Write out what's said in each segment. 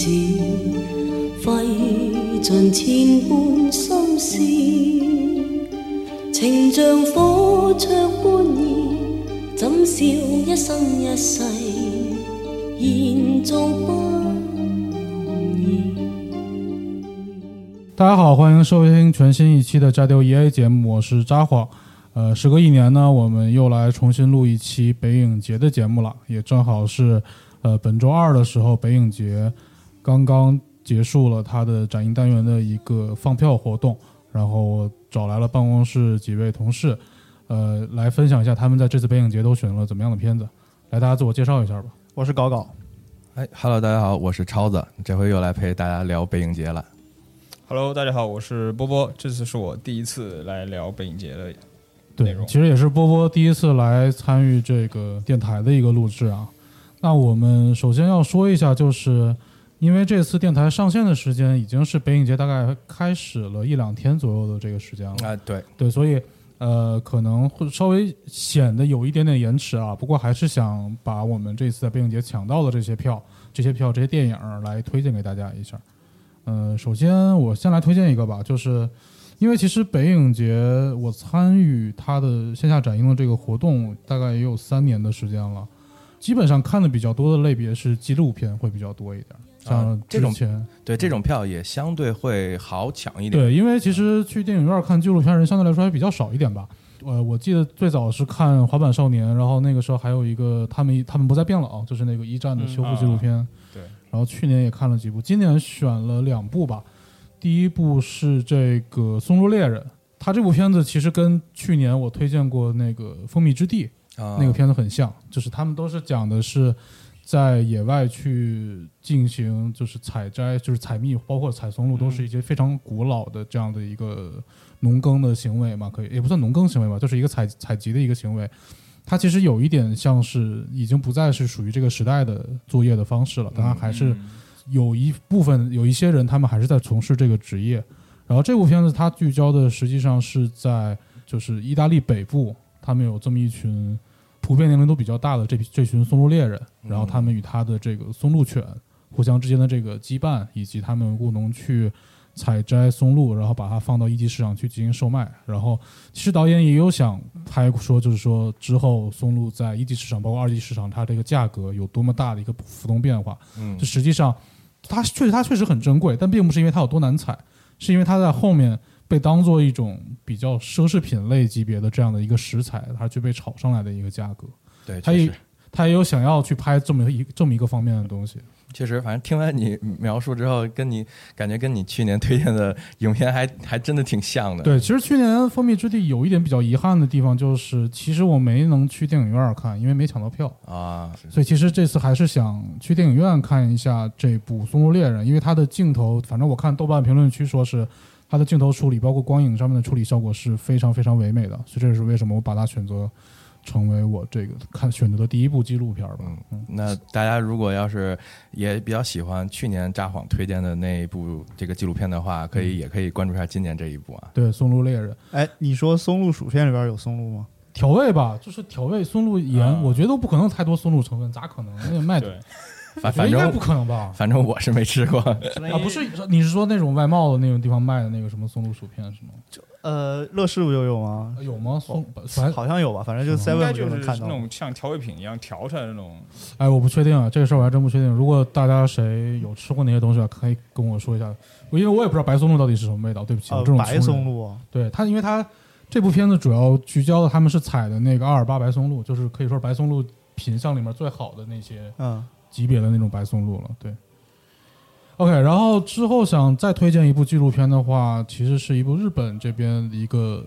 云字，费尽千般心思，情像火灼般热，怎笑一生一世，延续不易。大家好，欢迎收听全新一期的《扎丢 EA》节目，我是扎晃。呃，时隔一年呢，我们又来重新录一期北影节的节目了，也正好是呃本周二的时候，北影节刚刚结束了他的展映单元的一个放票活动，然后我找来了办公室几位同事，呃，来分享一下他们在这次北影节都选了怎么样的片子。来，大家自我介绍一下吧。我是搞搞。哎，Hello，大家好，我是超子，这回又来陪大家聊北影节了。Hello，大家好，我是波波。这次是我第一次来聊北影节的内对，容。其实也是波波第一次来参与这个电台的一个录制啊。那我们首先要说一下，就是因为这次电台上线的时间已经是北影节大概开始了一两天左右的这个时间了，啊，对，对，所以呃可能会稍微显得有一点点延迟啊。不过还是想把我们这次在北影节抢到的这些票、这些票、这些电影儿来推荐给大家一下。呃，首先我先来推荐一个吧，就是因为其实北影节我参与它的线下展映的这个活动，大概也有三年的时间了。基本上看的比较多的类别是纪录片会比较多一点，像啊这种之前、对这种票也相对会好抢一点。对，因为其实去电影院看纪录片人相对来说还比较少一点吧。呃，我记得最早是看《滑板少年》，然后那个时候还有一个他们他们不再变老，就是那个一战的修复纪录片。对，然后去年也看了几部，今年选了两部吧。第一部是这个《松鹿猎人》，他这部片子其实跟去年我推荐过那个《蜂蜜之地》啊，那个片子很像，就是他们都是讲的是在野外去进行就是采摘，就是采蜜，包括采松露，都是一些非常古老的这样的一个农耕的行为嘛，可以也不算农耕行为吧，就是一个采采集的一个行为。它其实有一点像是已经不再是属于这个时代的作业的方式了，当然还是有一部分有一些人他们还是在从事这个职业。然后这部片子它聚焦的实际上是在就是意大利北部，他们有这么一群普遍年龄都比较大的这批这群松鹿猎人，然后他们与他的这个松鹿犬互相之间的这个羁绊，以及他们务农去采摘松露，然后把它放到一级市场去进行售卖。然后其实导演也有想拍说，就是说之后松露在一级市场包括二级市场，它这个价格有多么大的一个浮动变化。嗯就实际上它确实它确实很珍贵，但并不是因为它有多难采，是因为它在后面被当做一种比较奢侈品类级别的这样的一个食材，它去被炒上来的一个价格。对，它也他也有想要去拍这么一这么一个方面的东西。确实，反正听完你描述之后，跟你感觉跟你去年推荐的影片还还真的挺像的。对，其实去年《蜂蜜之地》有一点比较遗憾的地方，就是其实我没能去电影院看，因为没抢到票。啊，所以其实这次还是想去电影院看一下这部《松露猎人》，因为它的镜头，反正我看豆瓣评论区说是它的镜头处理，包括光影上面的处理效果是非常非常唯美的，所以这也是为什么我把它选择成为我这个看选择的第一部纪录片吧。嗯，那大家如果要是也比较喜欢去年札幌推荐的那一部这个纪录片的话，可以也可以关注一下今年这一部啊。对，《松露猎人》哎，你说松露薯片里边有松露吗？调味吧，就是调味松露盐，啊我觉得都不可能太多松露成分，咋可能？那个卖的对，反反应该不正可能吧？反正我是没吃过。啊，不是，你是说那种外贸的那种地方卖的那个什么松露薯片是吗？就呃，乐事不就有吗？有吗？松反好像有吧，反正就 seven 应该就是那能看到。种像调味品一样调出来的那种。哎，我不确定啊，这个事儿我还真不确定。如果大家谁有吃过那些东西啊，可以跟我说一下，我因为我也不知道白松露到底是什么味道。对不起，这种，白松露，啊，对它，因为它这部片子主要聚焦的他们是采的那个阿尔巴白松露，就是可以说是白松露品相里面最好的那些嗯，级别的那种白松露了。对。OK，然后之后想再推荐一部纪录片的话，其实是一部日本这边一个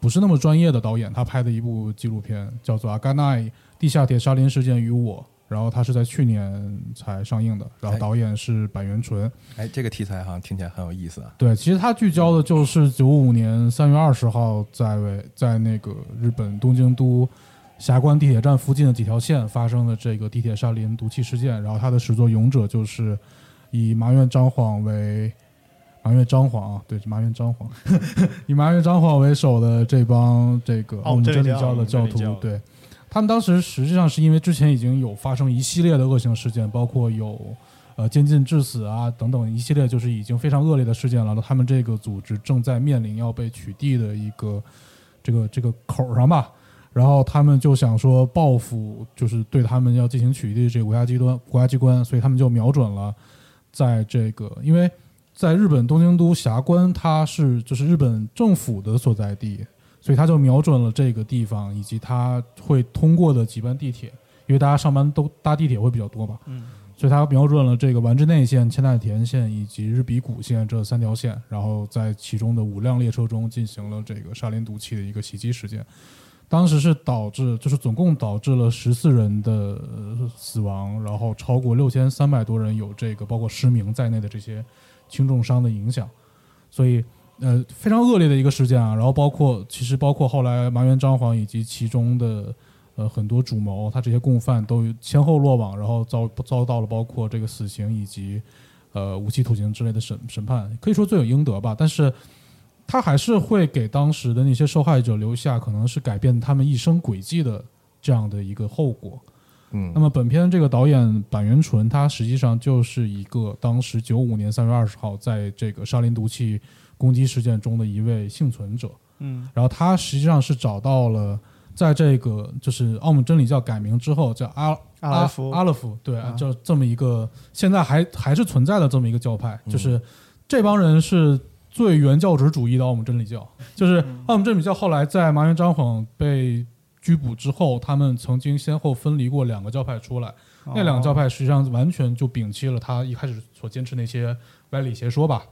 不是那么专业的导演他拍的一部纪录片，叫做《阿甘奈地下铁沙林事件与我》，然后它是在去年才上映的，然后哎导演是板垣纯。哎，这个题材好像听起来很有意思啊。对，其实它聚焦的就是九五年三月二十号在为在那个日本东京都霞关地铁站附近的几条线发生了这个地铁沙林毒气事件，然后它的始作俑者就是以麻原彰晃为麻原彰晃啊，对，是麻原彰晃，以麻原彰晃为首的这帮这个奥姆真理教的教徒对。他们当时实际上是因为之前已经有发生一系列的恶性事件，包括有呃监禁致死啊等等一系列就是已经非常恶劣的事件了。他们这个组织正在面临要被取缔的一个这个这个口上吧，然后他们就想说报复，就是对他们要进行取缔这个国家机关国家机关，所以他们就瞄准了在这个因为在日本东京都霞关，它是就是日本政府的所在地，所以他就瞄准了这个地方以及他会通过的几班地铁，因为大家上班都搭地铁会比较多嘛，嗯，所以他瞄准了这个丸之内线、千代田线以及日比谷线这三条线，然后在其中的五辆列车中进行了这个沙林毒气的一个袭击事件。当时是导致，就是总共导致了十四人的死亡，然后超过六千三百多人有这个包括失明在内的这些轻重伤的影响，所以呃非常恶劣的一个事件啊。然后包括其实包括后来麻原彰晃以及其中的呃很多主谋，他这些共犯都先后落网，然后遭遭到了包括这个死刑以及呃无期徒刑之类的审审判，可以说罪有应得吧。但是他还是会给当时的那些受害者留下可能是改变他们一生轨迹的这样的一个后果。嗯，那么本片这个导演板垣纯，他实际上就是一个当时九五年三月二十号在这个沙林毒气攻击事件中的一位幸存者。嗯，然后他实际上是找到了，在这个就是奥姆真理教改名之后，叫阿阿拉夫。阿勒夫，对，啊。就这么一个现在还还是存在的这么一个教派，嗯就是这帮人是最原教旨主义的奥姆真理教，就是奥姆真理教后来在麻原彰晃被拘捕之后，他们曾经先后分离过两个教派出来，那两个教派实际上完全就摒弃了他一开始所坚持那些歪理邪说吧。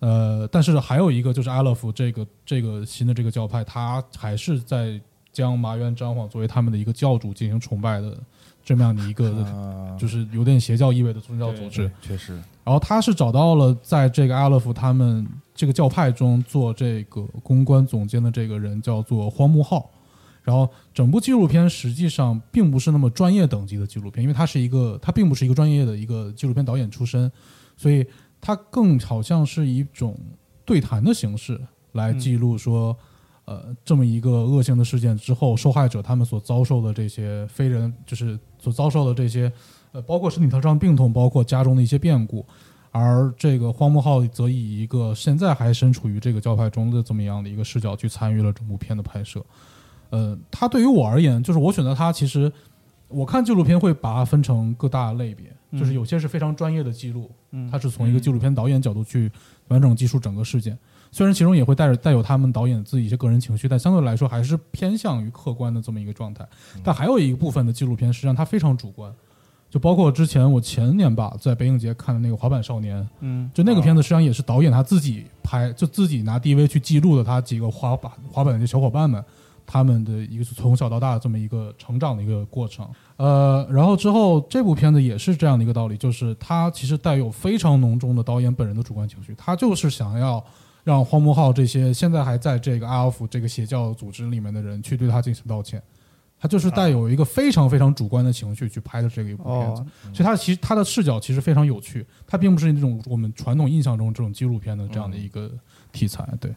呃，但是还有一个就是阿勒夫这个这个新的这个教派，他还是在将麻原彰晃作为他们的一个教主进行崇拜的这么样的一个，啊。就是有点邪教意味的宗教组织。确实，然后他是找到了在这个阿勒夫他们这个教派中做这个公关总监的这个人叫做荒木浩。然后整部纪录片实际上并不是那么专业等级的纪录片，因为他是一个他并不是一个专业的一个纪录片导演出身，所以他更好像是一种对谈的形式来记录说，呃，这么一个恶性的事件之后，受害者他们所遭受的这些非人，就是所遭受的这些，呃，包括身体上病痛，包括家中的一些变故。而这个荒木浩则以一个现在还身处于这个教派中的这么样的一个视角去参与了整部片的拍摄。呃，他对于我而言，就是我选择他，其实我看纪录片会把它分成各大类别，就是嗯有些是非常专业的记录，嗯它是从一个纪录片导演角度去完整记述整个事件。虽然其中也会带着带有他们导演自己一些个人情绪，但相对来说还是偏向于客观的这么一个状态。但还有一个部分的纪录片，实际上它非常主观，就包括之前我前年吧在北影节看的那个《滑板少年》，嗯，就那个片子实际上也是导演他自己拍，就自己拿 DV 去记录的他几个滑板滑板的小伙伴们。他们的一个从小到大这么一个成长的一个过程，呃，然后之后这部片子也是这样的一个道理，就是他其实带有非常浓重的导演本人的主观情绪，他就是想要让荒木浩这些现在还在这个阿尔夫这个邪教组织里面的人去对他进行道歉，他就是带有一个非常非常主观的情绪去拍的这个一部片子，哦，所以他其实他的视角其实非常有趣，他并不是那种我们传统印象中这种纪录片的这样的一个题材，对，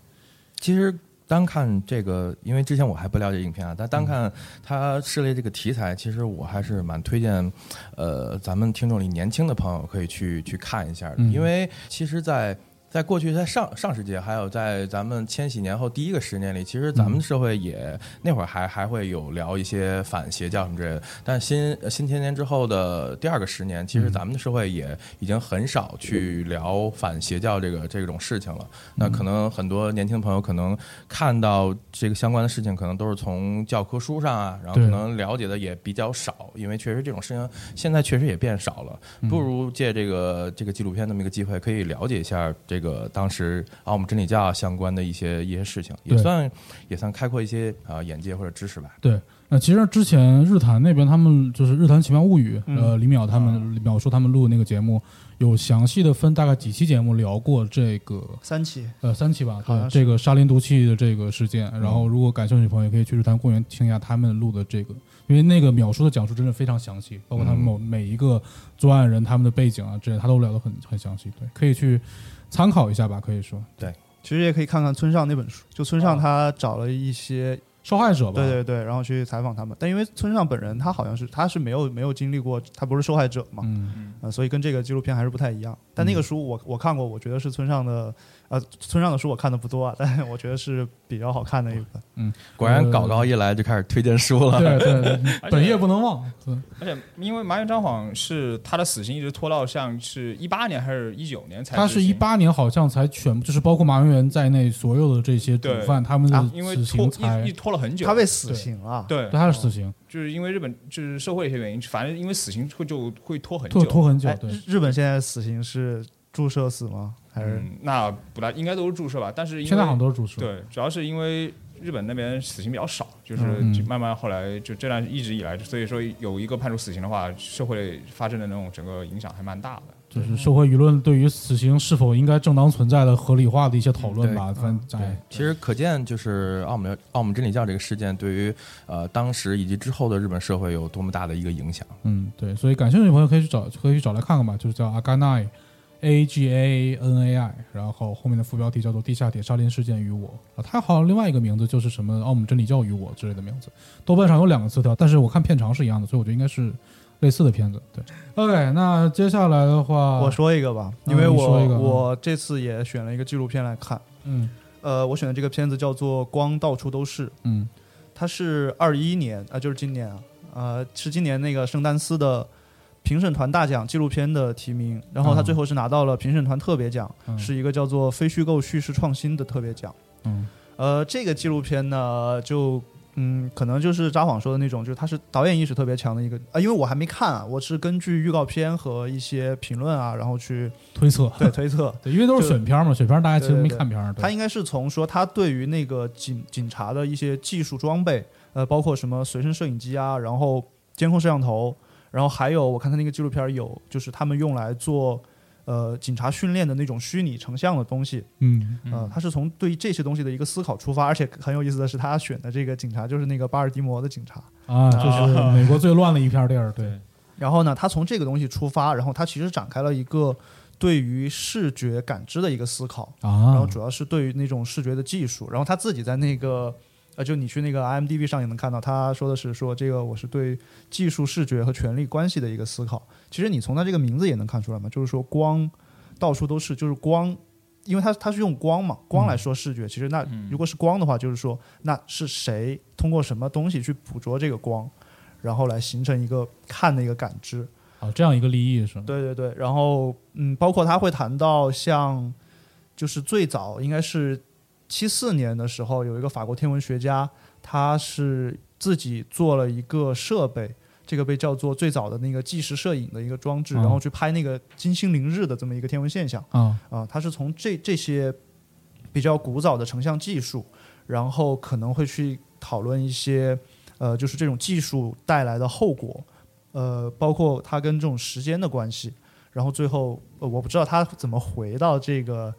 其实单看这个，因为之前我还不了解影片啊，但单看他涉猎这个题材，其实我还是蛮推荐，呃，咱们听众里年轻的朋友可以去去看一下的，嗯。因为其实，在在过去，在上上世纪，还有在咱们千禧年后第一个十年里，其实咱们社会也、那会儿还还会有聊一些反邪教什么之类的。但新新千年之后的第二个十年，其实咱们的社会也已经很少去聊反邪教这个这种事情了。那可能很多年轻朋友可能看到这个相关的事情，可能都是从教科书上啊，然后可能了解的也比较少，因为确实这种事情现在确实也变少了。不如借这个这个纪录片这么一个机会，可以了解一下这个当时啊我们真理教相关的一些一些事情，也算也算开阔一些啊、眼界或者知识吧。对，那其实之前日坛那边他们就是《日坛奇妙物语》，嗯呃，李淼他们淼叔他们录的那个节目，有详细的分大概几期节目聊过这个三期，呃三期吧，对好像这个沙林毒气的这个事件。然后如果感兴趣的朋友，可以去日坛公园听一下他们录的这个，因为那个淼叔的讲述真的非常详细，包括他们某每一个作案人他们的背景啊之类，他都聊得很很详细。对，可以去参考一下吧，可以说对其实也可以看看村上那本书，就村上哦他找了一些，受害者吧，对对对，然后去采访他们。但因为村上本人他好像是他是没有没有经历过，他不是受害者嘛，嗯呃，所以跟这个纪录片还是不太一样。但那个书我我看过，我觉得是村上的，呃，村上的书我看的不多啊，但是我觉得是比较好看的一本。嗯果然搞高一来就开始推荐书了。对对对，本业不能忘。对而且因为麻原彰晃是他的死刑一直拖到像是一八年还是一九年才他是一八年好像才全部，就是包括麻原元在内，所有的这些主犯，他们的啊因为死拖刑才一一拖了很久，他被死刑了，对对，他是死刑，就是因为日本就是社会一些原因，反正因为死刑会就会拖很久，拖拖很久日本现在死刑是注射死吗？还是嗯，那不大应该都是注射吧，但是现在好像都是注射。对，主要是因为日本那边死刑比较少，就是嗯就慢慢后来就这段一直以来，所以说有一个判处死刑的话，社会发生的那种整个影响还蛮大的。就是社会舆论对于死刑是否应该正当存在的合理化的一些讨论吧。对反正对，其实可见就是澳门澳门真理教这个事件对于呃当时以及之后的日本社会有多么大的一个影响。嗯，对，所以感兴趣的朋友可以去找，可以去找来看看吧，就是叫阿甘奈，A G A N A I，然后后面的副标题叫做《地下铁沙林事件与我》啊，它好像另外一个名字就是什么奥姆真理教与我之类的名字。豆瓣上有两个词条，但是我看片长是一样的，所以我觉得应该是类似的片子。对，OK，那接下来的话，我说一个吧，嗯因为我我这次也选了一个纪录片来看。嗯呃，我选的这个片子叫做《光到处都是》，嗯它是二一年啊、就是今年啊，呃，是今年那个圣丹斯的评审团大奖纪录片的提名，然后它嗯。最后是拿到了评审团特别奖，嗯。是一个叫做非虚构叙事创新的特别奖。嗯。呃，这个纪录片呢，就嗯，可能就是札幌说的那种，就是他是导演意识特别强的一个啊、因为我还没看啊，我是根据预告片和一些评论啊，然后去推测，对推测。对，因为都是选片嘛，选片大家其实没看片他应该是从说他对于那个警警察的一些技术装备，呃，包括什么随身摄影机啊，然后监控摄像头，然后还有我看他那个纪录片有，就是他们用来做呃警察训练的那种虚拟成像的东西，嗯呃，他是从对于这些东西的一个思考出发，而且很有意思的是，他选的这个警察就是那个巴尔的摩的警察。啊，就是美国最乱的一片地儿。对，然后呢，他从这个东西出发，然后他其实展开了一个对于视觉感知的一个思考。然后啊，主要是对于那种视觉的技术，然后他自己在那个呃，就你去那个 IMDB 上也能看到，他说的是说这个我是对技术、视觉和权力关系的一个思考。其实你从他这个名字也能看出来嘛，就是说光到处都是，就是光。因为它它是用光嘛，光来说视觉。其实那如果是光的话，就是说那是谁通过什么东西去捕捉这个光，然后来形成一个看的一个感知。啊，这样一个立意是吗？对对对，然后嗯，包括他会谈到像就是最早应该是七四年的时候，有一个法国天文学家，他是自己做了一个设备，这个被叫做最早的那个计时摄影的一个装置，哦然后去拍那个金星凌日的这么一个天文现象。啊啊，他是从这这些比较古早的成像技术，然后可能会去讨论一些呃，就是这种技术带来的后果，呃，包括它跟这种时间的关系，然后最后、呃、我不知道他怎么回到这个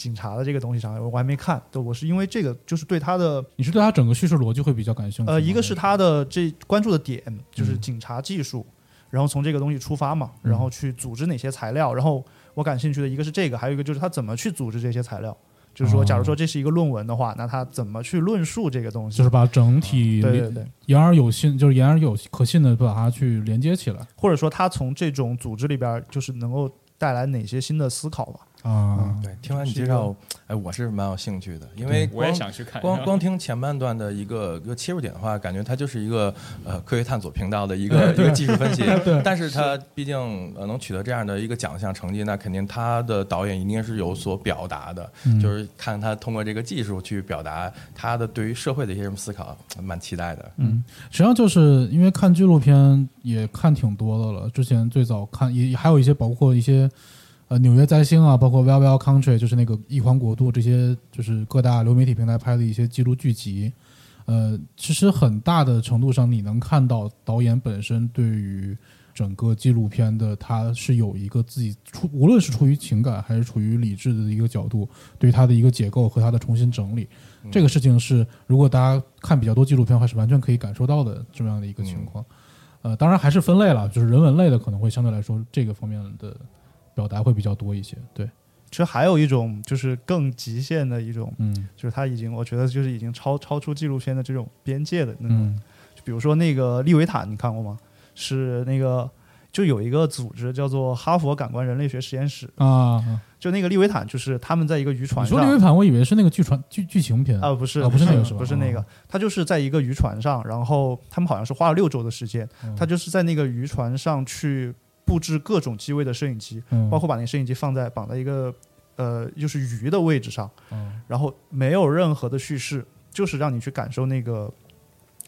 警察的这个东西上，我还没看，对我是因为这个就是对他的你是对他整个叙事逻辑会比较感兴趣？呃，一个是他的这关注的点就是警察技术，然后从这个东西出发嘛，然后去组织哪些材料，然后我感兴趣的一个是这个，还有一个就是他怎么去组织这些材料。就是说，假如说这是一个论文的话，那他怎么去论述这个东西？就是把整体对对对，言而有信，就是言而有可信的把它去连接起来或者说他从这种组织里边，就是能够带来哪些新的思考吧？啊。对，听完你介绍，哎，我是蛮有兴趣的，因为我也光想去看。光光听前半段的一个一个切入点的话，感觉它就是一个呃科学探索频道的一个 一个技术分析。对 但是它毕竟呃能取得这样的一个奖项成绩，那肯定他的导演一定是有所表达的，嗯就是看他通过这个技术去表达他的对于社会的一些什么思考，蛮期待的。嗯，实际上就是因为看纪录片也看挺多的了。之前最早看也还有一些包括一些呃纽约灾星啊，包括 Well Well Country，就是那个一环国度这些，就是各大流媒体平台拍的一些记录剧集。呃，其实很大的程度上，你能看到导演本身对于整个纪录片的，他是有一个自己出，无论是出于情感还是出于理智的一个角度，对于它的一个解构和它的重新整理。这个事情是，如果大家看比较多纪录片的话，是完全可以感受到的这么样的一个情况。呃，当然还是分类了，就是人文类的可能会相对来说这个方面的表达会比较多一些。对，其实还有一种就是更极限的一种，嗯。就是他已经我觉得就是已经超超出纪录片的这种边界的那种。嗯。就比如说那个利维坦，你看过吗？是那个就有一个组织叫做哈佛感官人类学实验室，啊，就那个利维坦，就是他们在一个渔船你说利维。坦，我以为是那个剧传剧剧情片。啊，不是，啊不是那个是吧？不是那个。哦，他就是在一个渔船上，然后他们好像是花了六周的时间，嗯。他就是在那个渔船上去布置各种机位的摄影机，嗯。包括把那个摄影机放在绑在一个呃就是鱼的位置上，嗯。然后没有任何的叙事，就是让你去感受那个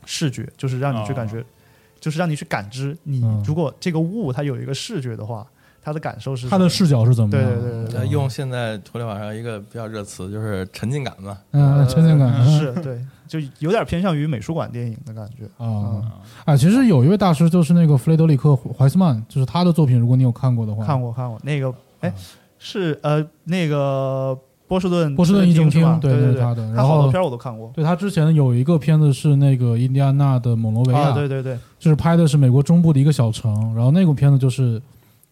视觉，就是让你去感觉，就是让你去感知你嗯。如果这个物它有一个视觉的话，它的感受是他的视角是怎么对样？对对用现在互联网上一个比较热词，就是沉浸感嘛。嗯，沉浸感。是对，就有点偏向于美术馆电影的感觉。啊啊！其实有一位大师就是那个弗雷德里克·怀斯曼，就是他的作品，如果你有看过的话，看过看过。那个，哎啊，是呃那个波士顿波士顿一中厅是吧？对对对他的。然后好多片我都看过。对他之前有一个片子是那个印第安纳的蒙罗维亚，啊，对对对，就是拍的是美国中部的一个小城，然后那个片子就是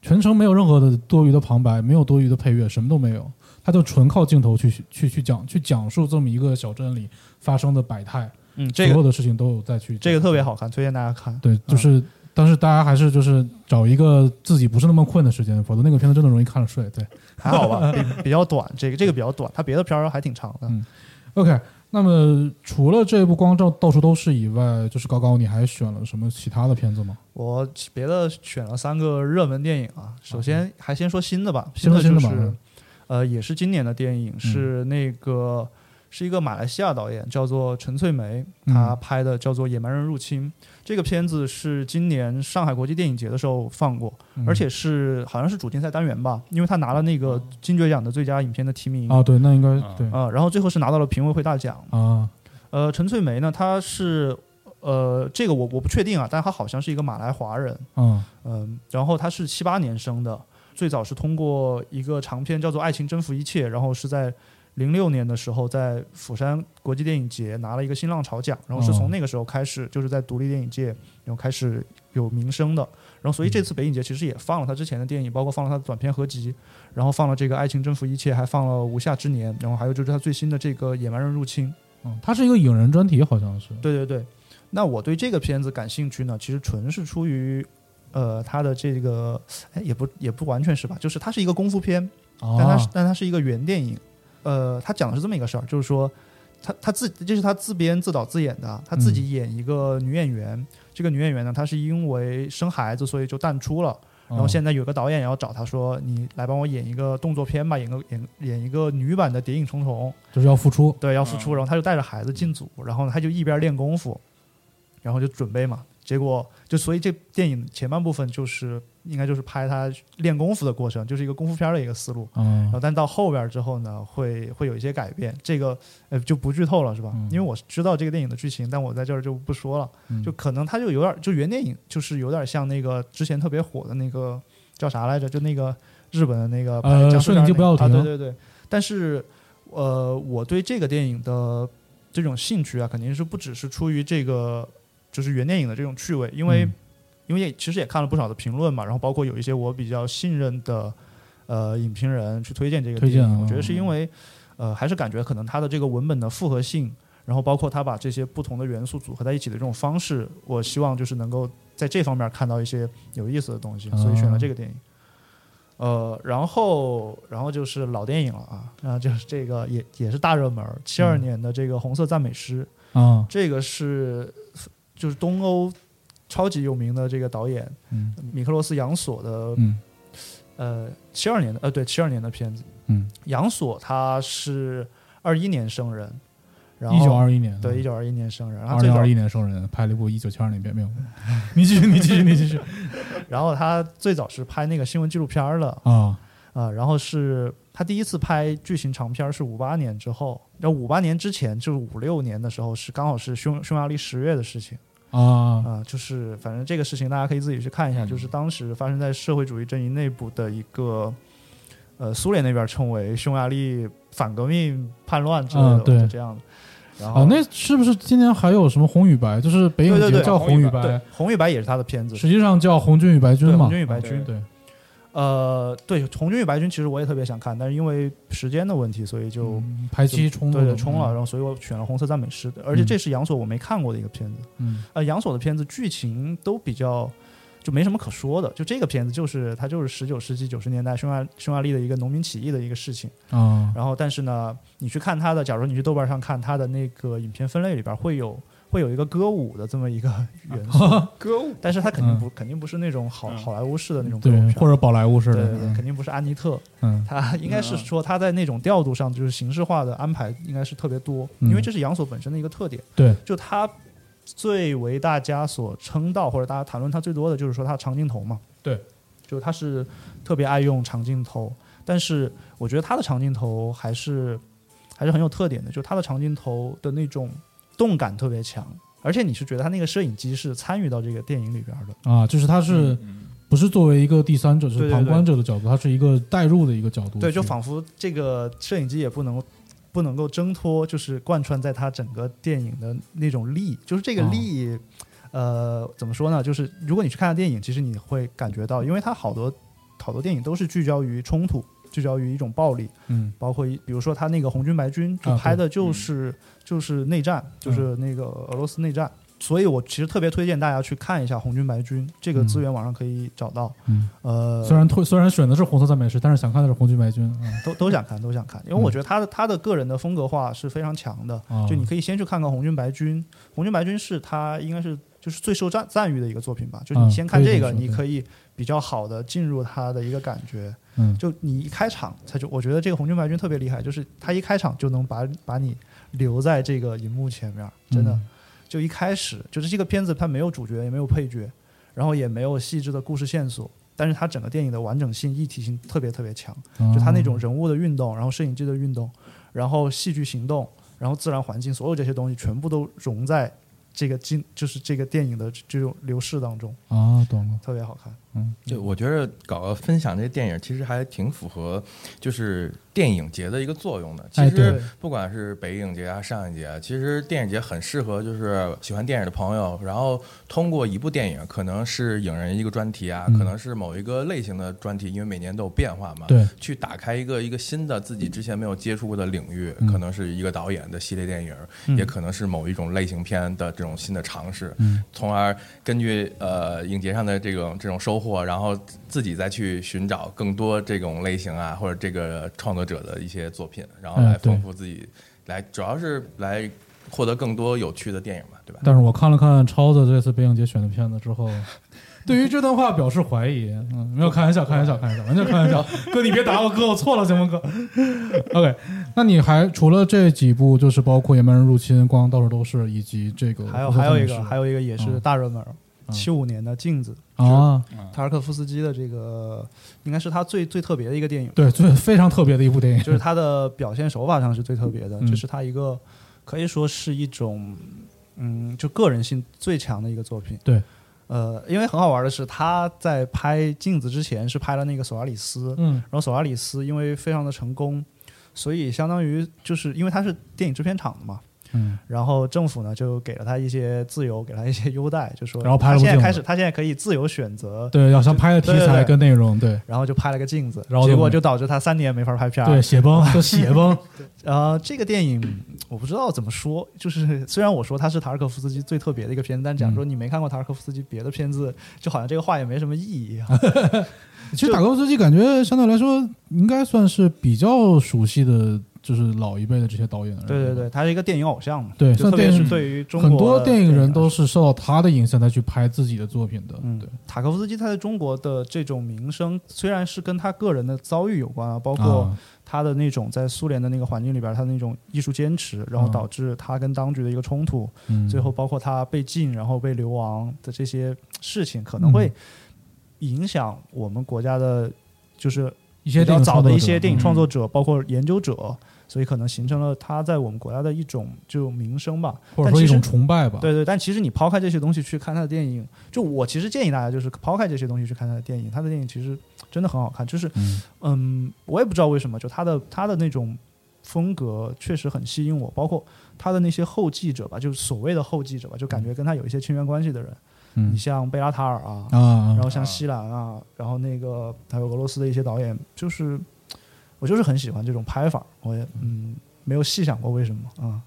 全程没有任何的多余的旁白，没有多余的配乐，什么都没有，他就纯靠镜头去去去讲去讲述这么一个小镇里发生的百态，嗯，这个所有的事情都有再去这个特别好看，推荐大家看。对，就是。但是大家还是就是找一个自己不是那么困的时间，否则那个片子真的容易看了睡。对还好吧，比比较短，这个这个比较短，它别的片儿还挺长的。嗯，OK。那么除了这部《光照到处都是》以外，就是高高，你还选了什么其他的片子吗？我别的选了三个热门电影啊，首先还先说新的吧，先说的就是新的吧嗯呃，也是今年的电影，是那个是一个马来西亚导演，叫做陈翠梅，嗯。他拍的叫做《野蛮人入侵》。这个片子是今年上海国际电影节的时候放过，嗯。而且是好像是主竞赛单元吧，因为他拿了那个金爵奖的最佳影片的提名。啊，对，那应该啊对。啊，然后最后是拿到了评委会大奖。啊，呃，陈翠梅呢，她是呃，这个我我不确定啊，但她好像是一个马来华人，嗯。嗯，然后她是七八年生的，最早是通过一个长片叫做《爱情征服一切》，然后是在零六年的时候在釜山国际电影节拿了一个新浪潮奖，然后是哦从那个时候开始就是在独立电影界然后开始有名声的，然后所以这次北影节其实也放了他之前的电影，包括放了他的短片合集，然后放了这个《爱情征服一切》，还放了《无夏之年》，然后还有就是他最新的这个《野蛮人入侵》。嗯，它是一个影人专题，好像是。对对对，那我对这个片子感兴趣呢，其实纯是出于，呃，它的这个，哎，也不也不完全是吧，就是它是一个功夫片，但它是啊，但它是一个原电影，呃，他讲的是这么一个事儿，就是说，他他自这是他自编自导自演的，他自己演一个女演员，这个女演员呢，她是因为生孩子，所以就淡出了。然后现在有个导演要找他说，你来帮我演一个动作片吧，演个演演一个女版的《谍影重重》，就是要付出。对，要付出。然后他就带着孩子进组，然后呢他就一边练功夫，然后就准备嘛。结果就所以这电影前半部分就是应该就是拍他练功夫的过程，就是一个功夫片的一个思路。嗯然后但到后边之后呢，会会有一些改变，这个呃就不剧透了是吧？嗯因为我知道这个电影的剧情，但我在这儿就不说了。嗯就可能它就有点就原电影就是有点像那个之前特别火的那个叫啥来着？就那个日本的那个呃僵尸摄影机片那个啊，不要停对对对。但是呃，我对这个电影的这种兴趣啊，肯定是不只是出于这个就是原电影的这种趣味，因为、嗯因为也其实也看了不少的评论嘛，然后包括有一些我比较信任的呃影评人去推荐这个电影，我觉得是因为呃还是感觉可能它的这个文本的复合性，然后包括它把这些不同的元素组合在一起的这种方式，我希望就是能够在这方面看到一些有意思的东西，所以选了这个电影。呃，然后，然后就是老电影了啊，那就是这个也也是大热门，七二嗯年的这个《红色赞美诗》，啊，这个是就是东欧超级有名的这个导演嗯。米克罗斯杨索的嗯。呃七二年的呃对七二年的片子，嗯，杨索他是二一年生人，然后一九二一年，对一九二一年生人，然后二零二一年生人，拍了一部一九七二年片，没有，你继续，你继续，你继续。然后他最早是拍那个新闻纪录片儿的啊，啊、然后是他第一次拍剧情长片是五八年之后，然后五八年之前就是五六年的时候是刚好是匈匈牙利十月的事情。啊，啊、就是反正这个事情大家可以自己去看一下，就是当时发生在社会主义阵营内部的一个，呃，苏联那边称为匈牙利反革命叛乱之类的，啊对就这样的。然后、哦，那是不是今年还有什么红与白？就是北影节叫红与白，红与白也是他的片子，实际上叫红军与白军嘛。对红军与白军。对，呃，对红军与白军其实我也特别想看，但是因为时间的问题，所以就。嗯排期冲对了对冲了，然后所以我选了《红色赞美诗》，而且这是杨索我没看过的一个片子。嗯呃，杨索的片子剧情都比较就没什么可说的，就这个片子就是它就是十九世纪九十年代匈牙匈牙利的一个农民起义的一个事情。啊然后，但是呢，你去看它的，假如你去豆瓣上看它的那个影片分类里边会有会有一个歌舞的这么一个 元素，歌舞。但是它肯定不、肯定不是那种好嗯。好莱坞式的那种歌舞对，片。或者宝莱坞式的，对对对，肯定不是安妮特，嗯。它应该是说它在那种调度上，就是形式化的安排应该是特别多，嗯。因为这是杨所本身的一个特点。对，就他最为大家所称道，或者大家谈论他最多的就是说他长镜头嘛。对，就是他是特别爱用长镜头，但是我觉得他的长镜头还是还是很有特点的，就他的长镜头的那种动感特别强，而且你是觉得他那个摄影机是参与到这个电影里边的。啊，就是他是嗯不是作为一个第三者，是旁观者的角度，它是一个代入的一个角度。对，就仿佛这个摄影机也不能不能够挣脱，就是贯穿在他整个电影的那种力，就是这个哦力，呃，怎么说呢？就是如果你去看电影，其实你会感觉到，因为它好多好多电影都是聚焦于冲突，聚焦于一种暴力，嗯包括一比如说他那个红军白军，拍的就是、就是内战，就是那个俄罗斯内战。所以我其实特别推荐大家去看一下《红军白军》这个嗯资源，网上可以找到。嗯，呃，虽然推虽然选的是红色赞美诗，但是想看的是红军白军嗯。都都想看，都想看，因为我觉得他的他的个人的风格化是非常强的。哦就你可以先去看看《红军白军》，《红军白军》是他应该是就是最受赞赞誉的一个作品吧。就是你嗯先看这个，你可以比较好的进入他的一个感觉。嗯就你一开场，他就我觉得这个《红军白军》特别厉害，就是他一开场就能把把你留在这个荧幕前面，真的。嗯就一开始就是这个片子，它没有主角，也没有配角，然后也没有细致的故事线索，但是它整个电影的完整性、一体性特别特别强。就它那种人物的运动，然后摄影机的运动，然后戏剧行动，然后自然环境，所有这些东西全部都融在这个镜，就是这个电影的这种流逝当中，啊，懂了，特别好看。嗯，就我觉得搞个分享这电影，其实还挺符合就是电影节的一个作用的。其哎实不管是北影节啊、上影节啊，其实电影节很适合就是喜欢电影的朋友，然后通过一部电影，可能是影人一个专题啊，嗯。可能是某一个类型的专题，因为每年都有变化嘛。对，去打开一个一个新的自己之前没有接触过的领域，嗯。可能是一个导演的系列电影，嗯。也可能是某一种类型片的这种新的尝试，嗯。从而根据呃影节上的这种这种收获，然后自己再去寻找更多这种类型啊或者这个创作者的一些作品，然后来丰富自己，来主要是来获得更多有趣的电影嘛，对吧？但是我看了看超子这次北影节选的片子之后，对于这段话表示怀疑。嗯，没有开玩笑，开玩笑，开玩笑，完全开玩笑。哥，你别打我，哥，我错了，行吗，哥？OK，那你还除了这几部，就是包括《野蛮人入侵》《光到处都是》，以及这个还有还有一个还有一个也是嗯大热门，嗯七五年的《镜子》啊，塔尔科夫斯基的这个应该是他最最特别的一个电影，对，最非常特别的一部电影，就是他的表现手法上是最特别的，嗯。这是他一个可以说是一种嗯，就个人性最强的一个作品。对，呃，因为很好玩的是，他在拍《镜子》之前是拍了那个《索拉里斯》，嗯。然后索拉里斯因为非常的成功，所以相当于就是因为他是电影制片厂的嘛，嗯。然后政府呢就给了他一些自由，给他一些优待，就说然后拍了他现在部镜子。开始他现在可以自由选择，对，要像拍的题材跟内容，对。然后就拍了个镜子，然后结果就导致他三年没法拍片儿。对，血崩，就血崩，呃，这个电影我不知道怎么说，就是虽然我说它是塔尔科夫斯基最特别的一个片子，但假如说你没看过塔尔科夫斯基别的片子，就好像这个话也没什么意义啊。其实塔科夫斯基感觉相对来说应该算是比较熟悉的，就是老一辈的这些导演了。对对对，他是一个电影偶像嘛，对就特别是像电影对于中国很多电影人都是受到他的影响才去拍自己的作品的。嗯对，塔科夫斯基他在中国的这种名声，虽然是跟他个人的遭遇有关啊，包括啊，他的那种在苏联的那个环境里边，他的那种艺术坚持，然后嗯导致他跟当局的一个冲突，嗯。最后包括他被禁，然后被流亡的这些事情，可能会嗯影响我们国家的，就是一些比较早的一些电影嗯。创作者，包括研究者，所以可能形成了他在我们国家的一种就名声吧。或者说一种崇拜吧。对对，但其实你抛开这些东西去看他的电影，就我其实建议大家就是抛开这些东西去看他的电影，他的电影其实真的很好看。就是嗯嗯，我也不知道为什么，就他的他的那种风格确实很吸引我，包括他的那些后继者吧，就是所谓的后继者吧，就感觉跟他有一些亲缘关系的人，嗯你像贝拉塔尔啊，啊，然后像西兰啊，然后那个还有俄罗斯的一些导演，就是我就是很喜欢这种拍法，我也嗯没有细想过为什么啊。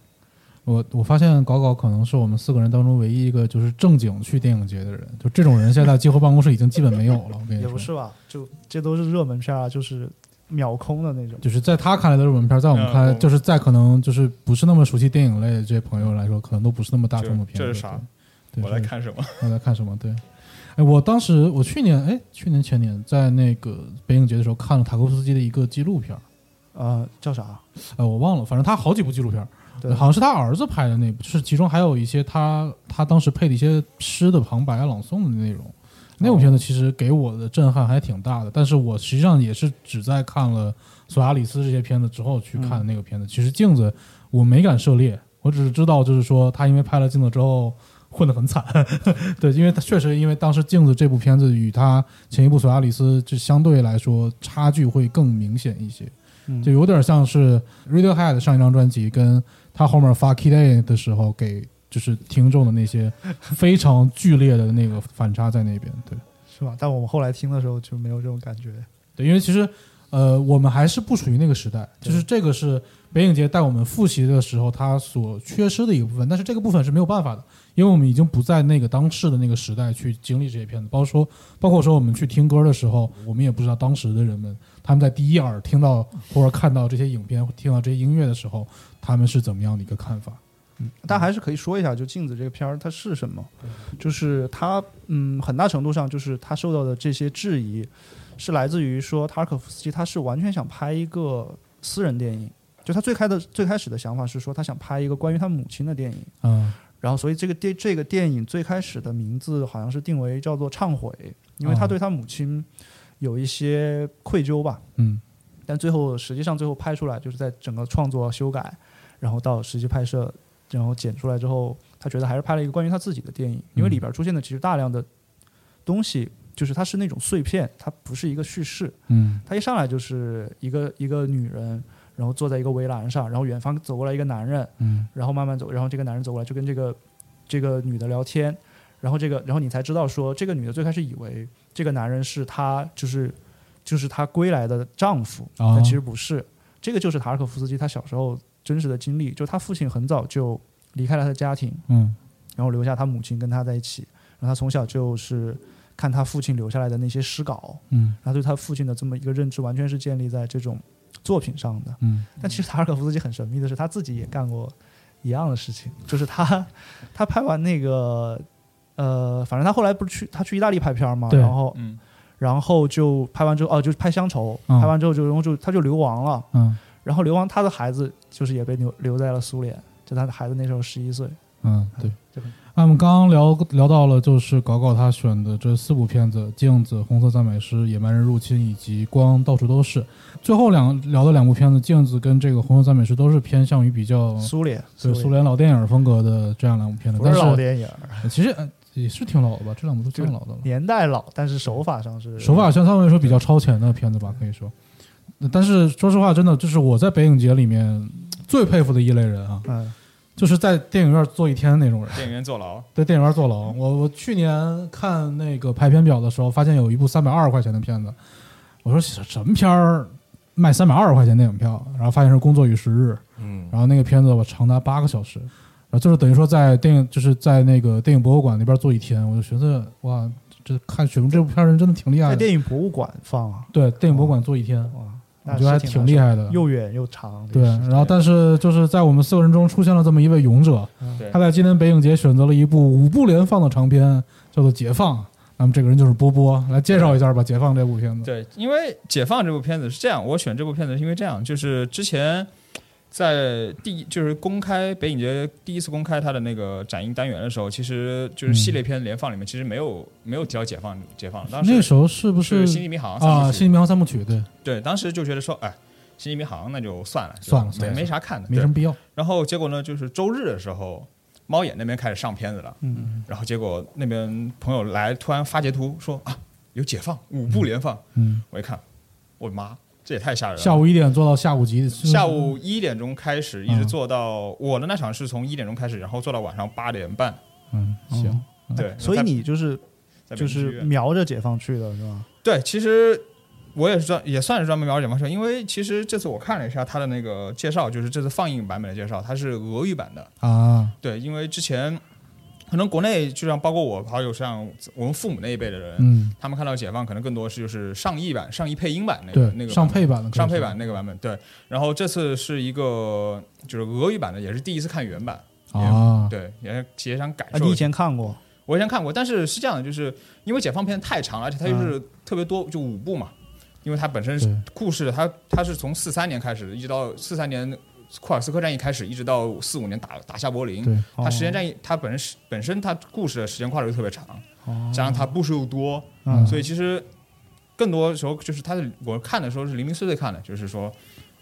我我发现搞搞可能是我们四个人当中唯一一个就是正经去电影节的人，就这种人现在几乎办公室已经基本没有了。我跟你说，也不是吧，就这都是热门片啊，就是秒空的那种。就是在他看来的热门片，在我们看来，就是在可能就是不是那么熟悉电影类的这些朋友来说，可能都不是那么大众的片子。这这是啥我在看什么？我在看什么？对，哎，我当时我去年哎，去年前年在那个北影节的时候看了塔科夫斯基的一个纪录片儿，呃，叫啥？哎，我忘了，反正他好几部纪录片好像是他儿子拍的那部，就是其中还有一些他他当时配的一些诗的旁白朗诵的内容。那部片子其实给我的震撼还挺大的，但是我实际上也是只在看了索亚里斯这些片子之后去看的那个片子。其实镜子我没敢涉猎，我只是知道就是说他因为拍了镜子之后混得很惨，对，因为他确实因为当时镜子这部片子与他前一部索亚里斯就相对来说差距会更明显一些。嗯就有点像是 Radiohead 上一张专辑跟他后面发 Key Day 的时候给就是听众的那些 非常剧烈的那个反差在那边，对是吧？但我们后来听的时候就没有这种感觉。对，因为其实呃我们还是不属于那个时代，就是这个是北影节带我们复习的时候它所缺失的一个部分，但是这个部分是没有办法的，因为我们已经不在那个当时的那个时代去经历这些片子，包括说包括说我们去听歌的时候，我们也不知道当时的人们他们在第一耳听到或者看到这些影片、听到这些音乐的时候，他们是怎么样的一个看法。嗯但还是可以说一下，就《镜子》这个片儿它是什么？就是它，嗯，很大程度上就是它受到的这些质疑，是来自于说塔尔可夫斯基他是完全想拍一个私人电影。就他最开的最开始的想法是说，他想拍一个关于他母亲的电影。嗯然后，所以这个电这个电影最开始的名字好像是定为叫做《忏悔》，因为他哦。对他母亲有一些愧疚吧。嗯。但最后实际上最后拍出来，就是在整个创作修改，然后到实际拍摄，然后剪出来之后，他觉得还是拍了一个关于他自己的电影，因为里边出现的其实大量的东西，就是它是那种碎片，它不是一个叙事，嗯。它一上来就是一个一个女人，然后坐在一个围栏上，然后远方走过来一个男人，嗯。然后慢慢走，然后这个男人走过来就跟这个这个女的聊天，然后这个然后你才知道说这个女的最开始以为这个男人是她就是就是她归来的丈夫，哦但其实不是，这个就是塔尔可夫斯基他小时候真实的经历，就他父亲很早就离开了他的家庭，嗯。然后留下他母亲跟他在一起，然后他从小就是看他父亲留下来的那些诗稿，嗯。然后对他父亲的这么一个认知完全是建立在这种作品上的。嗯。但其实塔尔可夫斯基很神秘的是，他自己也干过一样的事情，就是他 他拍完那个呃，反正他后来不是去他去意大利拍片儿嘛，对。然后嗯，然后就拍完之后哦，就是拍乡愁，嗯。拍完之后就然后就他就流亡了，嗯。然后流亡他的孩子就是也被留留在了苏联，就他的孩子那时候十一岁。那我们刚刚聊聊到了，就是搞搞他选的这四部片子，《镜子》《红色赞美诗》《野蛮人入侵》以及《光到处都是》。最后两聊的两部片子，《镜子》跟这个《红色赞美诗》都是偏向于比较苏联，对苏联老电影风格的这样两部片子，不但是是老电影，其实呃也是挺老的吧，这两部都挺老的了。年代老，但是手法上是手法相对来说比较超前的片子吧，可以说。但是说实话，真的就是我在北影节里面最佩服的一类人啊，嗯就是在电影院坐一天那种人。电影院坐牢，在电影院坐牢。我我去年看那个排片表的时候，发现有一部三百二十块钱的片子，我说什什么片儿卖三百二十块钱电影票？然后发现是《工作与时日》，嗯，然后那个片子我长达八个小时，然后就是等于说在电影就是在那个电影博物馆那边坐一天，我就寻思哇，这看雪中这部片儿人真的挺厉害的。在电影博物馆放啊，对，电影博物馆坐一天，哇，我觉得还挺厉害的。又远又长。对，然后但是就是在我们四个人中出现了这么一位勇者，他在今年北影节选择了一部五部连放的长片，叫做《解放》。那么这个人就是波波，来介绍一下吧，《解放》这部片子。对，因为《解放》这部片子是这样，我选这部片子是因为这样，就是之前在第一就是公开北影节第一次公开它的那个展映单元的时候，其实就是系列片连放里面其实没有没有提到解放解放，当时那时候是不是是《星际迷航》啊？《星际迷航》三部曲，对，对，当时就觉得说，哎，《星际迷航》那就算了，算了算了没啥看的，没什么必要。然后结果呢，就是周日的时候，猫眼那边开始上片子了，嗯，然后结果那边朋友来突然发截图说啊，有解放五部连放，嗯，我一看，我的妈，这也太吓人了。下午一点做到下午几？下午一点钟开始，一直嗯做到我的那场是从一点钟开始，然后做到晚上八点半。嗯，行，对，所以你就是就是瞄着解放去的是吧？对，其实我也是专也算是专门了解放去，因为其实这次我看了一下他的那个介绍，就是这次放映版本的介绍，它是俄语版的。啊，对，因为之前可能国内就像包括我还有像我们父母那一辈的人，嗯，他们看到解放可能更多是就是上译版、上译配音版那个，那个上配版的，上配版那个版本，对。然后这次是一个就是俄语版的，也是第一次看原版，啊，对，也也想感啊，你以。前看过？我以前看过，但是是这样的，就是因为解放片太长了，而且它就是特别多，就五部嘛。因为它本身故事，它它是从四三年开始，一直到四三年库尔斯克战役开始，一直到四五年打打下柏林。对，它时间哦战役，它本身是本身它故事的时间跨度就特别长，哦加上它部数又多，嗯所以其实更多时候就是它的我看的时候是零零碎碎看的，就是说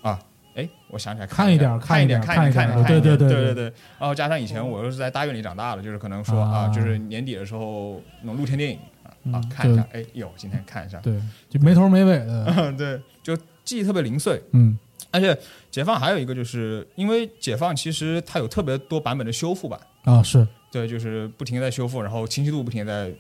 啊，哎，我想起来看一点儿看一点，看一点儿看一点，看，对对对对对对。然后加上以前我又是在大院里长大的，就是可能说啊啊，就是年底的时候那种露天电影啊看一下，哎呦，今天看一下，对，就没头没尾的，对，就记忆特别零碎。嗯而且解放还有一个就是因为解放其实它有特别多版本的修复版。啊是，对，就是不停地在修复，然后清晰度不停地在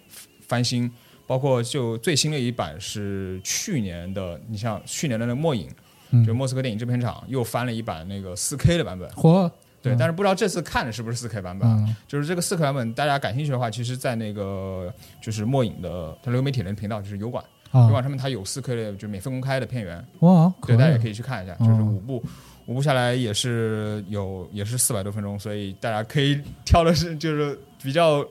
翻新，包括就最新的一版是去年的，你像去年的那个《末影》，嗯。就莫斯科电影制片厂又翻了一版那个四 K 的版本，嚯，对，嗯。但是不知道这次看的是不是四 K 版本，嗯。就是这个四 K 版本，大家感兴趣的话，其实在那个就是末影的它流媒体人频道，就是油管，油管啊，上面它有四 K 的，就是免费公开的片源，哇，对，大家也可以去看一下，就是嗯五部。五部下来也是有，也是四百多分钟，所以大家可以挑的是就是比较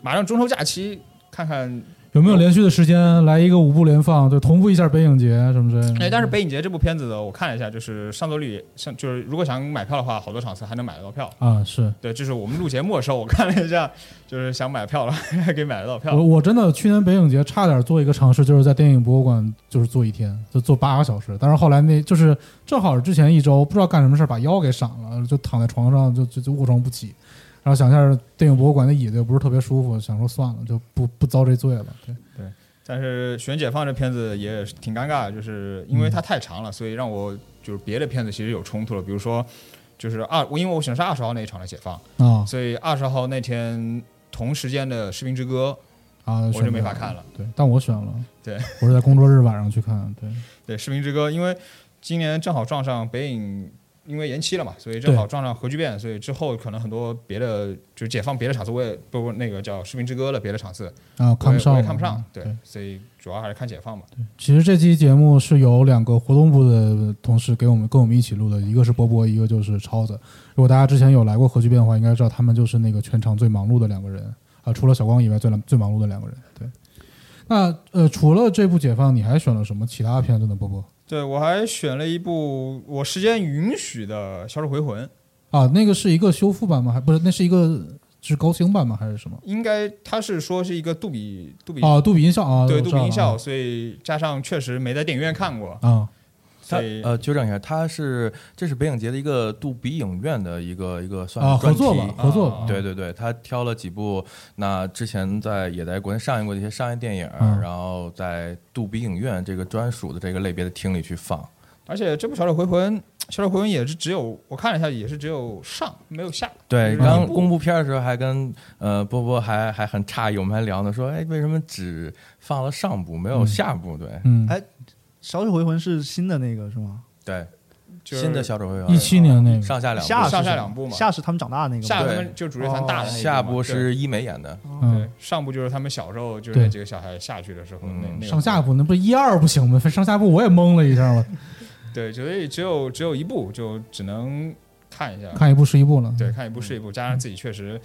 马上中秋假期看看。有没有连续的时间来一个五部连放，就同步一下北影节什么之类的？哎，但是北影节这部片子的我看了一下，就是上座率像就是如果想买票的话，好多场次还能买得到票。啊是。对，就是我们录节目的时候我看了一下，就是想买票了还可以买得到票我。我真的去年北影节差点做一个尝试，就是在电影博物馆就是坐一天，就坐八个小时。但是后来那就是正好是之前一周不知道干什么事儿把腰给闪了，就躺在床上就就就卧床不起。然后想一下电影博物馆的椅子又不是特别舒服，想说算了，就不不遭这罪了。对对，但是选解放这片子也挺尴尬的，就是因为它太长了，所以让我就是别的片子其实有冲突了。比如说，就是二，我因为我选的是二十号那一场的解放，啊所以二十号那天同时间的《士兵之歌啊，》我就没法看了。对，但我选了。对，我是在工作日晚上去看。对，对，《士兵之歌》，因为今年正好撞上北影因为延期了嘛，所以正好撞上核聚变，所以之后可能很多别的就是解放别的场次，我也不不那个叫《士兵之歌》了别的场次，啊，看不上，我也看不上。对对，所以主要还是看解放吧。其实这期节目是由两个活动部的同事给我们跟我们一起录的，一个是波波，一个就是超子。如果大家之前有来过核聚变的话，应该知道他们就是那个全场最忙碌的两个人。啊，除了小光以外最最最忙碌的两个人。对，那呃，除了这部《解放》，你还选了什么其他片子呢？波波对我还选了一部我时间允许的《销售回魂》，啊，那个是一个修复版吗？还不是？那是一个是高清版吗？还是什么？应该它是说是一个杜比杜比、啊，杜比音效啊，对杜比音效，所以加上确实没在电影院看过，啊它所以呃，纠正一下，他是这是北影节的一个杜比影院的一个一个算啊，是专合作吧题，合作吧啊对对对，他挑了几部那之前在也在国内上映过的一些商业电影，嗯然后在杜比影院这个专属的这个类别的厅里去放。而且这部《小丑回魂》《小丑回魂》也是只有我看了一下，也是只有上没有下。对，嗯刚公布片的时候还跟呃波波还还很诧异，我们还聊呢，说哎为什么只放了上部没有嗯下部？对嗯，哎小丑回魂是新的那个是吗？对，就是新的小丑回魂一七年那个。上下两部，上下是什么？下两部嘛。下是他们长大的那个下他们就主角团大的那一下部是医美演的，对嗯。对，上部就是他们小时候就是对。那几个小孩下去的时候嗯。那那个上下部那不一二不行吗？上下部我也懵了一下了，对，所以只有只有一部，就只能看一下，看一部是一部了。对，看一部是一部，加上自己确实没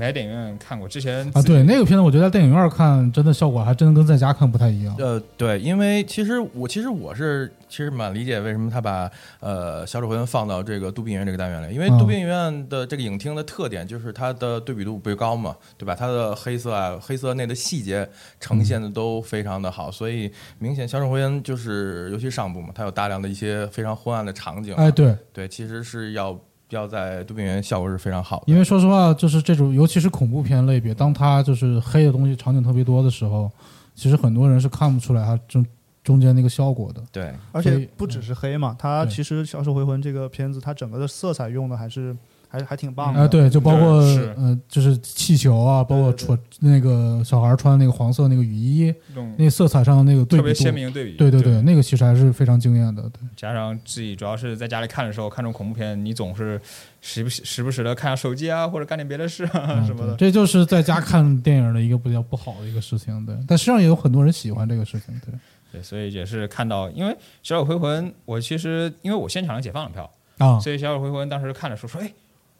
在电影院看过，之前啊，对那个片子，我觉得在电影院看真的效果还真的跟在家看不太一样。呃，对，因为其实我其实我是其实蛮理解为什么他把呃小丑回魂放到这个杜宾影院这个单元里，因为嗯杜宾影院的这个影厅的特点就是它的对比度不高嘛，对吧？它的黑色啊、黑色内的细节呈现的都非常的好，所以明显小丑回魂就是尤其上部嘛，它有大量的一些非常昏暗的场景啊，哎，对，对，其实是要要在杜比影院效果是非常好的，因为说实话，就是这种，尤其是恐怖片类别，当它就是黑的东西场景特别多的时候，其实很多人是看不出来它中中间那个效果的。对。而且不只是黑嘛，它其实《小丑回魂》这个片子，它整个的色彩用的还是还还挺棒的。啊，对，就包括对是呃，就是气球啊，包括穿那个小孩穿那个黄色那个雨衣，那色彩上的那个对特别鲜明对比，对对对，那个其实还是非常惊艳的。对，加上自己主要是在家里看的时候，看这种恐怖片，你总是时不时时不时的看下手机啊，或者干点别的事啊嗯什么的。这就是在家看电影的一个比较不好的一个事情。对，但实际上也有很多人喜欢这个事情。对，对，所以也是看到，因为《小丑回魂》，我其实因为我现场解放了票，啊，所以《小丑回魂》当时看的时候说，哎，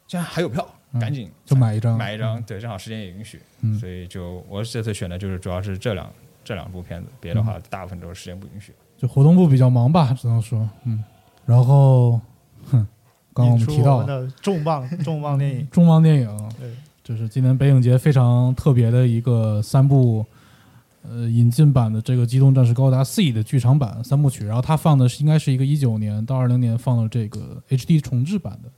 竟然还有票，嗯赶紧就买一张，买一张，对，正好时间也允许，嗯。所以就我这次选的就是主要是这两这两部片子，别的嗯。话大部分都是时间不允许。就活动部比较忙吧，只能说，嗯，然后，哼，刚刚我们提到的重磅重磅电影，重磅电影，对，就是今年北影节非常特别的一个三部，呃，引进版的这个《机动战士高达 C》的剧场版三部曲，然后它放的是应该是一个一九年到二零年放的这个 HD 重制版的，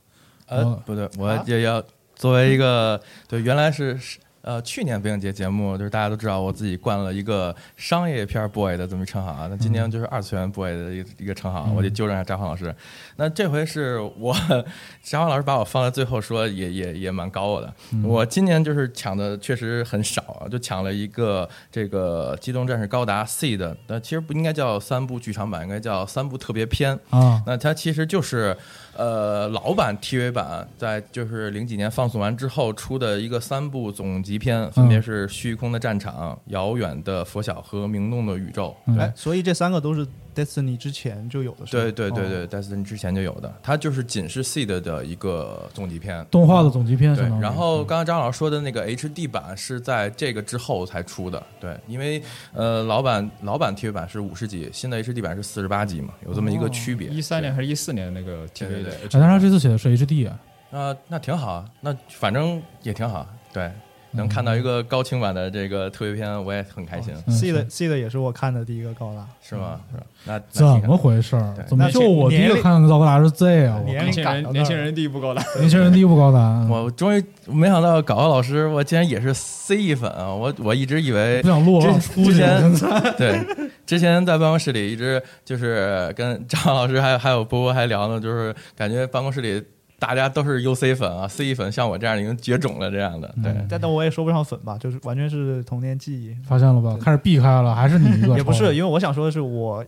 呃哦，不对，我啊？也要作为一个对，原来是是呃去年北影节节目，就是大家都知道我自己冠了一个商业片 boy 的这么一称号啊，那今年就是二次元 boy 的一个一个称号，嗯我得纠正一下张华老师。那这回是我 张华老师把我放在最后说也也也蛮高我的，嗯。我今年就是抢的确实很少啊，就抢了一个这个机动战士高达 C 的，那其实不应该叫三部剧场版，应该叫三部特别篇。啊，那它其实就是，呃，老版 TV 版在就是零几年放送完之后出的一个三部总集篇，分别是《虚空的战场》、《遥远的佛晓》和《明洞的宇宙》。嗯哎，所以这三个都是 Destiny 之前就有的，对对对对哦，Destiny 之前就有的，它就是仅是 Seed 的一个总集篇。动画的总集篇对然后刚刚张老师说的那个 HD 版是在这个之后才出的，对，因为呃老版老版 TV 版是五十集，新的 HD 版是四十八集嘛，有这么一个区别。一三年还是一四年的那个 TV 的对对对 HD 哎，但他这次写的是 HD 啊，啊，那挺好啊，那反正也挺好，对，能看到一个高清版的这个特别片，我也很开心，嗯 C 的 C 的也是我看的第一个高达，是吗？是吧？那那怎么回事儿？怎么那就我第一个看的高达是 Z 啊？我年年轻人年轻人第一部高达，年轻人第一部高达，我终于没想到搞搞老师，我竟然也是 C 粉啊！我我一直以为不想录了，之出去之前对，之前在办公室里一直就是跟张老师还有还有波波还聊呢，就是感觉办公室里大家都是 UC 粉啊，C 粉像我这样已经绝种了这样的，对。嗯但但我也说不上粉吧，就是完全是童年记忆。发现了吧？开始避开了，还是你一个？也不是，因为我想说的是我。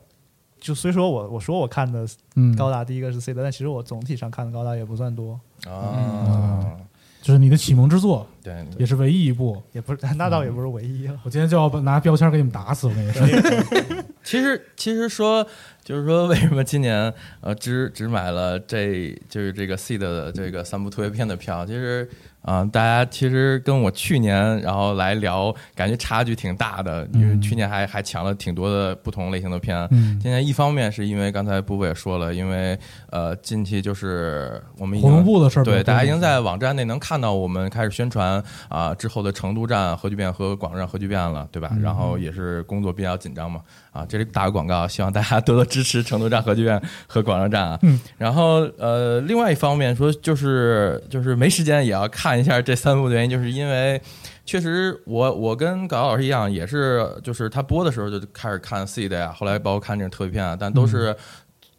就虽说我我说我看的嗯，高达第一个是 C 的，但其实我总体上看的高达也不算多，啊，就是你的启蒙之作，对，也是唯一一部。也不是 那倒也不是唯一了。我今天就要把拿标签给你们打死，我跟你说。其实其实说就是说，为什么今年呃只只买了这就是这个 C 的这个三部特别片的票？其实啊、大家其实跟我去年然后来聊，感觉差距挺大的，因为去年还还抢了挺多的不同类型的片。嗯，今年一方面是因为刚才布布也说了，因为呃近期就是我们已经部的事儿对，大家已经在网站内能看到我们开始宣传啊、之后的成都站核聚变和广州站核聚变了，对吧？嗯然后也是工作比较紧张嘛，啊，这里打个广告，希望大家多多支持成都站核聚变和广州站啊。嗯，然后呃，另外一方面说就是就是没时间也要看一下这三部的原因，就是因为。确实我，我跟高老师一样，也是，就是他播的时候就开始看 C 的呀，后来包括看这种特别片啊，但都是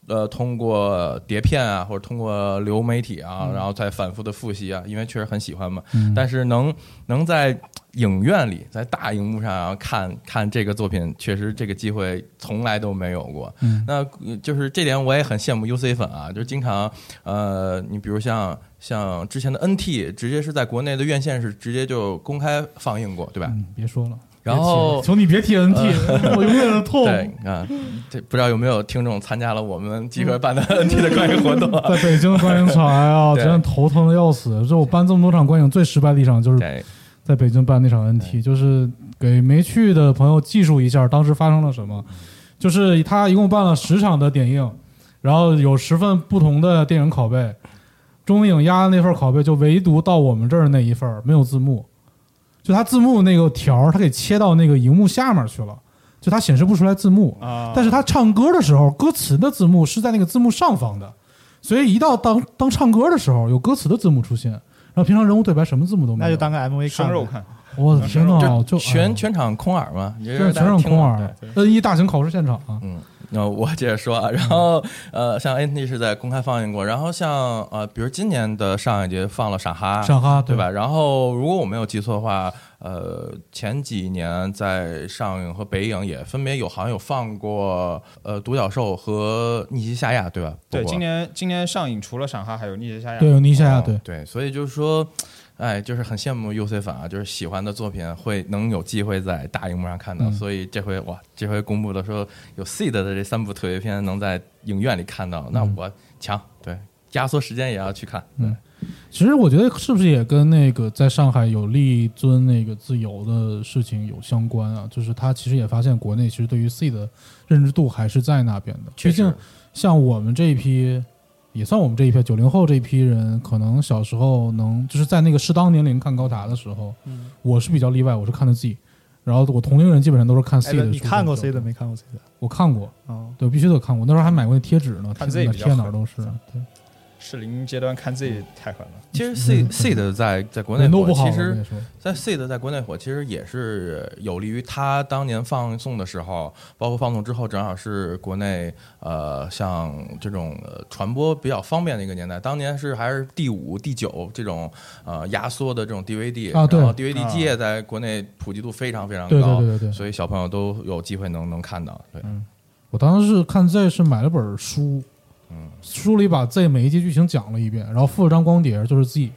呃，通过碟片啊，或者通过流媒体啊，然后再反复的复习啊，因为确实很喜欢嘛。嗯但是能能在影院里，在大荧幕上然后看看这个作品，确实这个机会从来都没有过。嗯那呃就是这点我也很羡慕 UC 粉啊，就是经常呃，你比如像像之前的 NT，直接是在国内的院线是直接就公开放映过，对吧？嗯，别说了。然后求你别提 NT，我永远的痛。对啊，这不知道有没有听众参加了我们集合办的 NT 的观影活动啊？在北京的观影场，哎呀，真的头疼的要死。就我办这么多场观影，最失败的一场就是，在北京办那场 NT，就是给没去的朋友记述一下当时发生了什么。就是他一共办了十场的点映，然后有十份不同的电影拷贝，中影压的那份拷贝就唯独到我们这儿那一份没有字幕，就它字幕那个条儿，它给切到那个荧幕下面去了，就它显示不出来字幕。啊，但是它唱歌的时候，歌词的字幕是在那个字幕上方的，所以一到当当唱歌的时候，有歌词的字幕出现，然后平常人物对白什么字幕都没有。那就当个 MV 看呗。啊生肉看，我的天呐，全全场空耳嘛，也就是全场空耳对。N 一大型考试现场啊，嗯，那我接着说啊，然后呃，像 NT 是在公开放映过，然后像呃，比如今年的上一节放了傻哈，傻哈对吧？？然后如果我没有记错的话，呃，前几年在上映和北影也分别有好像有放过呃独角兽和逆袭夏亚，对吧？对，今年今年上映除了傻哈，还有逆袭夏亚，对，有尼夏亚，哦对，对，所以就是说，哎，就是很羡慕 UC 粉啊，就是喜欢的作品会能有机会在大荧幕上看到，嗯。所以这回哇，这回公布的说有 Seed 的这三部特别片能在影院里看到，那嗯。我强，对，压缩时间也要去看，对，嗯。其实我觉得是不是也跟那个在上海有立尊那个自由的事情有相关啊？就是他其实也发现国内其实对于 seed 的认知度还是在那边的，毕竟像我们这一批，也算我们这一批九零后这一批人，可能小时候能就是在那个适当年龄看高达的时候，嗯我是比较例外，我是看的 Z，然后我同龄人基本上都是看 C 哎的。你看过 C 的？没看过 C 的？我看过，哦，对，我必须得看过。那时候还买过那贴纸呢，看贴狠贴哪儿都是。对，适龄阶段看 Z 太狠了。其实 C 嗯 Seed 在 在国内火。其实我跟你说，在 Seed 在国内火，其实也是有利于他当年放送的时候，包括放送之后，正好是国内呃像这种呃传播比较方便的一个年代。当年是还是第五、第九这种呃压缩的这种 DVD，啊对然后 DVD 啊机也在国内普及度非常非常对对高，对对对。所以小朋友都有机会能能看到。对，我当时是看 Z 是买了本书，嗯，书里把 Z 每一集剧情讲了一遍，然后附了张光碟，就是 Z，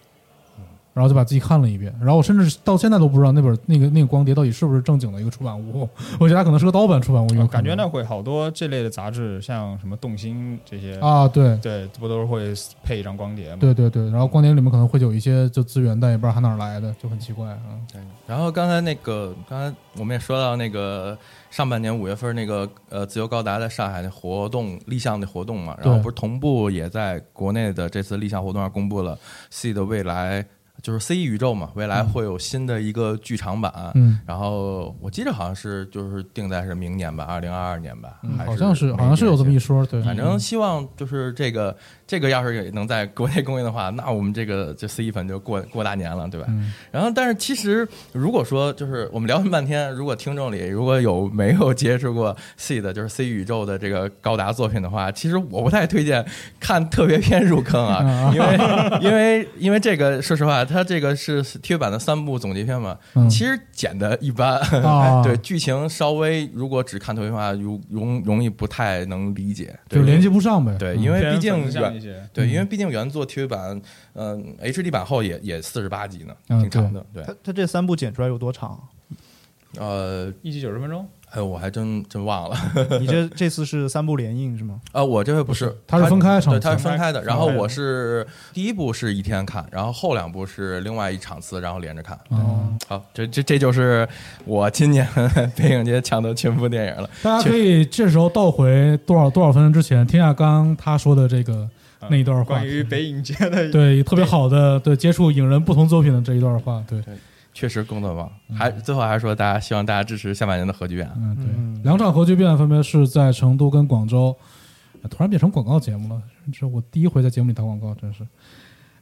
然后就把自己看了一遍，然后我甚至到现在都不知道那本那个那个光碟到底是不是正经的一个出版物，我觉得它可能是个盗版出版物，因为我感觉那会好多这类的杂志，像什么动心这些，啊，对对，不都是会配一张光碟吗？对对对，然后光碟里面可能会有一些就资源，但也不知道它哪儿来的，就很奇怪啊。对，然后刚才那个，刚才我们也说到那个上半年五月份那个呃自由高达在上海的活动立项的活动嘛，然后不是同步也在国内的这次立项活动上公布了 C 的未来就是 C E 宇宙嘛，未来会有新的一个剧场版。嗯然后我记得好像是就是定在是明年吧，二零二二年吧，嗯，还好像是好像是有这么一说，对，反正希望就是这个这个要是也能在国内公映的话，那我们这个就 C 粉就过过大年了，对吧？嗯。然后，但是其实如果说就是我们聊了半天，如果听众里如果有没有接触过 C 的，就是 C 宇宙的这个高达作品的话，其实我不太推荐看特别篇入坑啊，啊 因为因为因为这个说实话，它这个是 TV 版的三部总结篇嘛，嗯。其实剪的一般，啊 对剧情稍微如果只看特别篇的话，容容容易不太能理解，对。就连接不上呗。对，嗯。因为毕竟粉向原一些，对，嗯因为毕竟原作 TV 版，嗯、HD 版后也也四十八集呢，嗯挺长的。对，它它这三部剪出来有多长？呃，一集九十分钟，哎，我还真真忘了。你这 这次是三部连映是吗？啊，我这回不是，它是分开场它是分开的。然后我是第一部是一天看，然后后两部是另外一场次，然后连着看。哦，好，这这这就是我今年 电影节抢的全部电影了。大家可以这时候倒回多少多少分钟之前，听下刚刚他说的这个那一段话关于北影节的对特别好的对接触影人不同作品的这一段话，对，确实工作忙，还最后还说大家希望大家支持下半年的核聚变。嗯对，嗯两场核聚变分别是在成都跟广州，呃突然变成广告节目了，这是我第一回在节目里打广告，真是。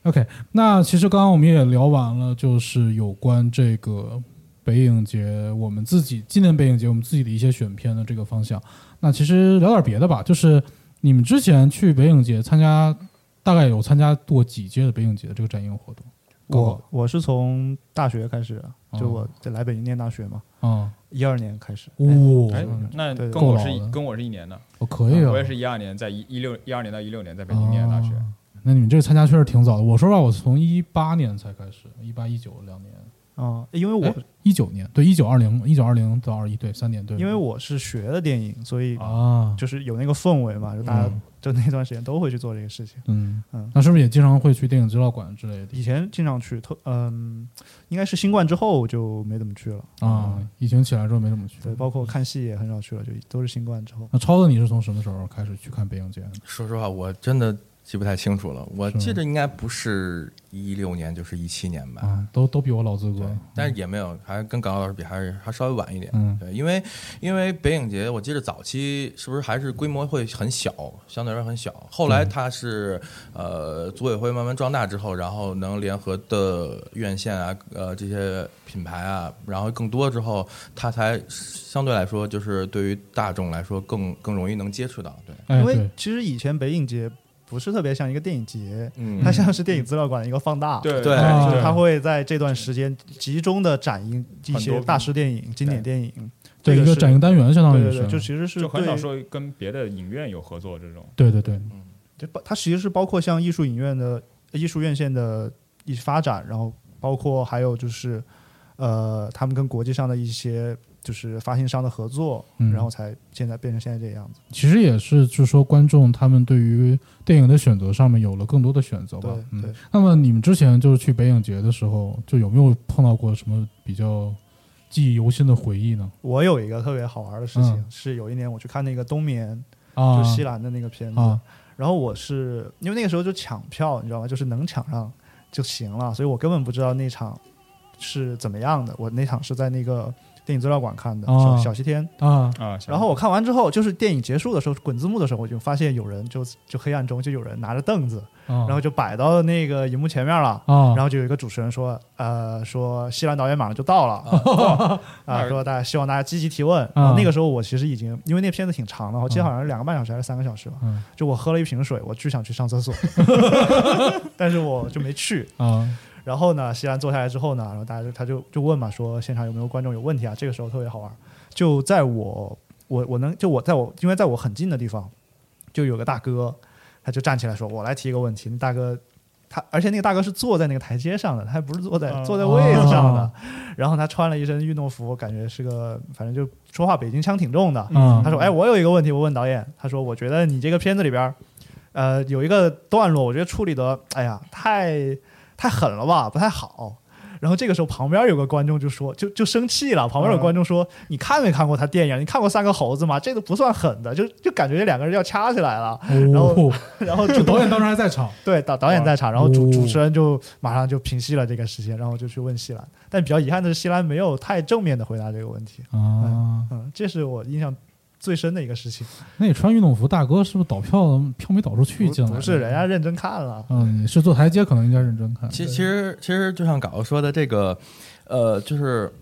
OK，那其实刚刚我们也聊完了，就是有关这个北影节，我们自己今年北影节我们自己的一些选片的这个方向。那其实聊点别的吧，就是你们之前去北影节参加，大概有参加过几届的北影节的这个展映活动？我我是从大学开始，就哦。我在来北京念大学嘛，啊，一二年开始。哦，哎嗯，那跟我是跟我是一年的，哦可以啊，我也是一二年，在一一六一二年到一六年在北京念的大学。哦。那你们这个参加确实挺早的。我说实话，我从一八年才开始，一八一九两年，啊、因为我、哎一九年对，一九二零一九二零到二一对三年对。因为我是学的电影，所以啊，就是有那个氛围嘛，就大家嗯就那段时间都会去做这个事情。嗯嗯那是不是也经常会去电影资料馆之类的以前经常去，特嗯，应该是新冠之后就没怎么去了。啊？疫情起来之后没怎么去。对，包括看戏也很少去了，就都是新冠之后。那超子，你是从什么时候开始去看北影节的？说实话，我真的记不太清楚了。我记得应该不是一六年，就是一七年吧。啊，都都比我老资格。，但是也没有，还跟港澳老师比，还是还稍微晚一点。嗯对，因为因为北影节，我记得早期是不是还是规模会很小，相对来说很小。后来它是呃组委会慢慢壮大之后，然后能联合的院线啊，呃这些品牌啊，然后更多之后，它才相对来说就是对于大众来说更更容易能接触到。对，哎，因为，其实以前北影节不是特别像一个电影节，嗯。它像是电影资料馆的一个放大。对对。啊就是它会在这段时间集中的展映一些大师电影、经典电影。对一个展映单元，相当于是。对对对，就其实是就很少说跟别的影院有合作这种。对对对，就包它其实是包括像艺术影院的艺术院线的一发展，然后包括还有就是呃，他们跟国际上的一些就是发行商的合作，嗯然后才现在变成现在这个样子。其实也是，就是说观众他们对于电影的选择上面有了更多的选择吧。对嗯，那么你们之前就是去北影节的时候，就有没有碰到过什么比较记忆犹新的回忆呢？我有一个特别好玩的事情，嗯是有一年我去看那个《冬眠》，啊，就西兰的那个片子，啊然后我是因为那个时候就抢票，你知道吗？就是能抢上就行了，所以我根本不知道那场是怎么样的。我那场是在那个电影资料馆看的，哦小小西天。啊啊，然后我看完之后，就是电影结束的时候，滚字幕的时候，我就发现有人就就黑暗中就有人拿着凳子，啊，然后就摆到那个荧幕前面了。啊，然后就有一个主持人说，呃，说西兰导演马上就到了，啊，说大家希望大家积极提问。然后那个时候我其实已经，因为那片子挺长的，我记得好像是两个半小时还是三个小时吧。嗯就我喝了一瓶水，我巨想去上厕所，但是我就没去。啊然后呢，西兰坐下来之后呢，然后大家就他就就问嘛，说现场有没有观众有问题啊？这个时候特别好玩，就在我我我能就我在我因为在我很近的地方，就有个大哥，他就站起来说：“我来提一个问题。”那大哥他而且那个大哥是坐在那个台阶上的，他还不是坐在哦坐在位子上的。哦然后他穿了一身运动服，感觉是个反正就说话北京腔挺重的。嗯他说：“哎，我有一个问题，我问导演。他说，我觉得你这个片子里边儿，呃，有一个段落，我觉得处理的，哎呀，太太狠了吧，不太好。”然后这个时候，旁边有个观众就说，就就生气了。旁边有观众说：“你看没看过他电影？你看过《三个猴子》吗？这个不算狠的，就就感觉这两个人要掐起来了。然后哦，然后就导演当时还在场，对导导演在场，然后主哦主持人就马上就平息了这个事情，然后就去问西兰。但比较遗憾的是，西兰没有太正面的回答这个问题。啊，嗯，这是我印象最深的一个事情。那你穿运动服，大哥是不是倒票票没倒出去进来？不是，人家认真看了。嗯，你是坐台阶，可能应该认真看。其其实其实就像搞哥说的这个，呃，就是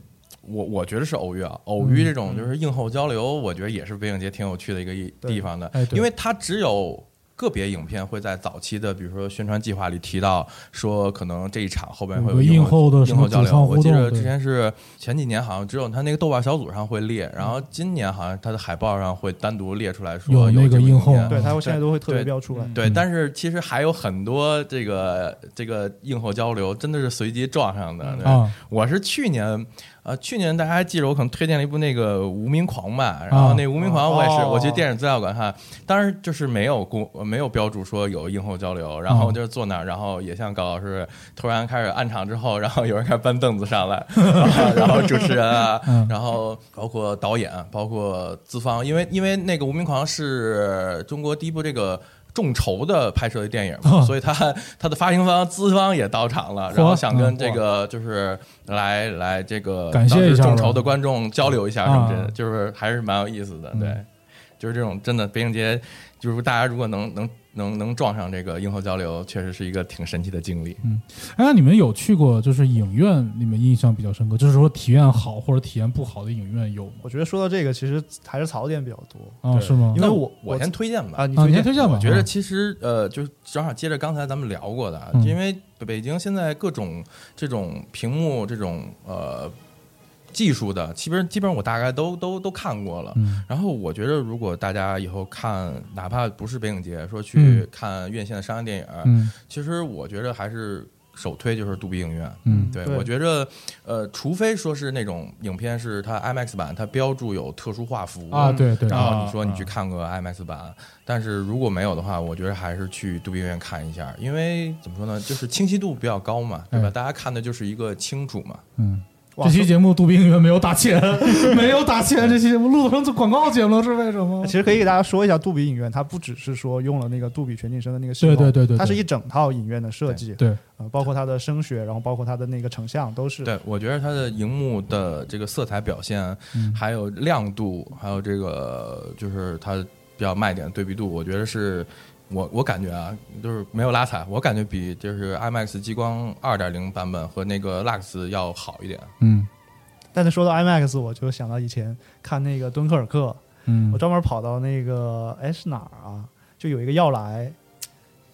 我我觉得是偶遇啊，偶遇这种就是映后交流，我觉得也是北影节挺有趣的一个一地方的哎，因为它只有。个别影片会在早期的，比如说宣传计划里提到说，可能这一场后边会有个映映后的什么映后交流。我记得之前是前几年好像只有他那个豆瓣小组上会列，然后今年好像他的海报上会单独列出来说有那个映后对，他会现在都会特别标出来。对，嗯但是其实还有很多这个这个映后交流，真的是随机撞上的。对啊我是去年呃，去年大家还记着我可能推荐了一部那个《无名狂》吧，然后那《无名狂》我也是，哦。我去电影资料馆看，当时就是没有公没有标注说有映后交流，然后就是坐那儿，然后也像高老师突然开始暗场之后，然后有人开始搬凳子上来，然后主持人啊，嗯。然后包括导演，包括资方，因为因为那个《无名狂》是中国第一部这个。众筹的拍摄的电影所以他他 的发行方资方也到场了，然后想跟这个就是来来这个感谢众筹的观众交流一下什么的，啊。就是还是蛮有意思的，嗯。对，就是这种真的北影节，就是大家如果能能能能撞上这个映后交流，确实是一个挺神奇的经历。嗯哎，那你们有去过就是影院，你们印象比较深刻，就是说体验好或者体验不好的影院有吗？我觉得说到这个，其实还是槽点比较多啊，对是吗？因为我我先推荐吧，啊，你啊，推荐你先推荐吧。我觉得啊其实呃，就正好接着刚才咱们聊过的，嗯因为北京现在各种这种屏幕这种呃技术的，基本基本上我大概都都都看过了。嗯然后我觉得，如果大家以后看，哪怕不是北影节，说去嗯看院线的商业电影，嗯其实我觉得还是首推就是杜比影院。嗯对，对我觉得，呃，除非说是那种影片是它 IMAX 版，它标注有特殊画幅啊，对对，然后啊你说你去看个 IMAX 版，但是如果没有的话，我觉得还是去杜比影院看一下，因为怎么说呢，就是清晰度比较高嘛，对吧？哎大家看的就是一个清楚嘛。嗯。哇这期节目杜比影院没有打钱，没有打钱。这期节目录成做广告节目，是为什么其？实可以给大家说一下，杜比影院它不只是说用了那个杜比全景声的那个系统，对对对对对它是一整套影院的设计，对，呃，包括它的声学，然后包括它的那个成像都是。对，我觉得它的荧幕的这个色彩表现，嗯还有亮度，还有这个就是它比较卖点对比度，我觉得是我我感觉啊，就是没有拉踩，我感觉比就是 IMAX 激光二点零版本和那个 Lux 要好一点。嗯但是说到 IMAX，我就想到以前看那个敦刻尔克，嗯我专门跑到那个哎是哪儿啊？就有一个要来，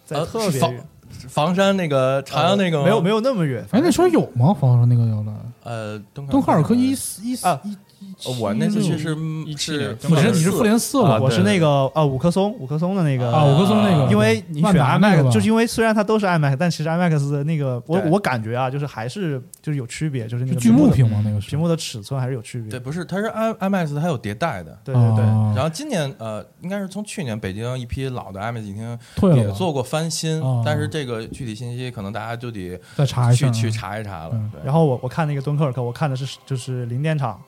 在呃特别是房远，房山那个朝阳那个吗没有没有那么远。哎，那时候有吗？房山那个要来，呃，敦敦刻尔克一一，四一四啊一，呃我那次去是17是年你是你是复联四了啊我是那个呃五棵松，五棵松的那个啊，五棵松那个，因为你选万达那个 IMAX，吧就是因为虽然它都是 IMAX，但其实 IMAX 的那个我对我感觉啊，就是还是就是有区别，就是那是剧个幕的屏吗？那个是屏幕的尺寸还是有区别。对，不是，它是 I IMAX 它有迭代的。对对对，哦然后今年呃，应该是从去年北京一批老的 IMAX 影厅也了吧做过翻新哦，但是这个具体信息可能大家就得再查一下啊，去去查一查了嗯。对然后我我看那个敦刻尔克，我看的是就是零点场，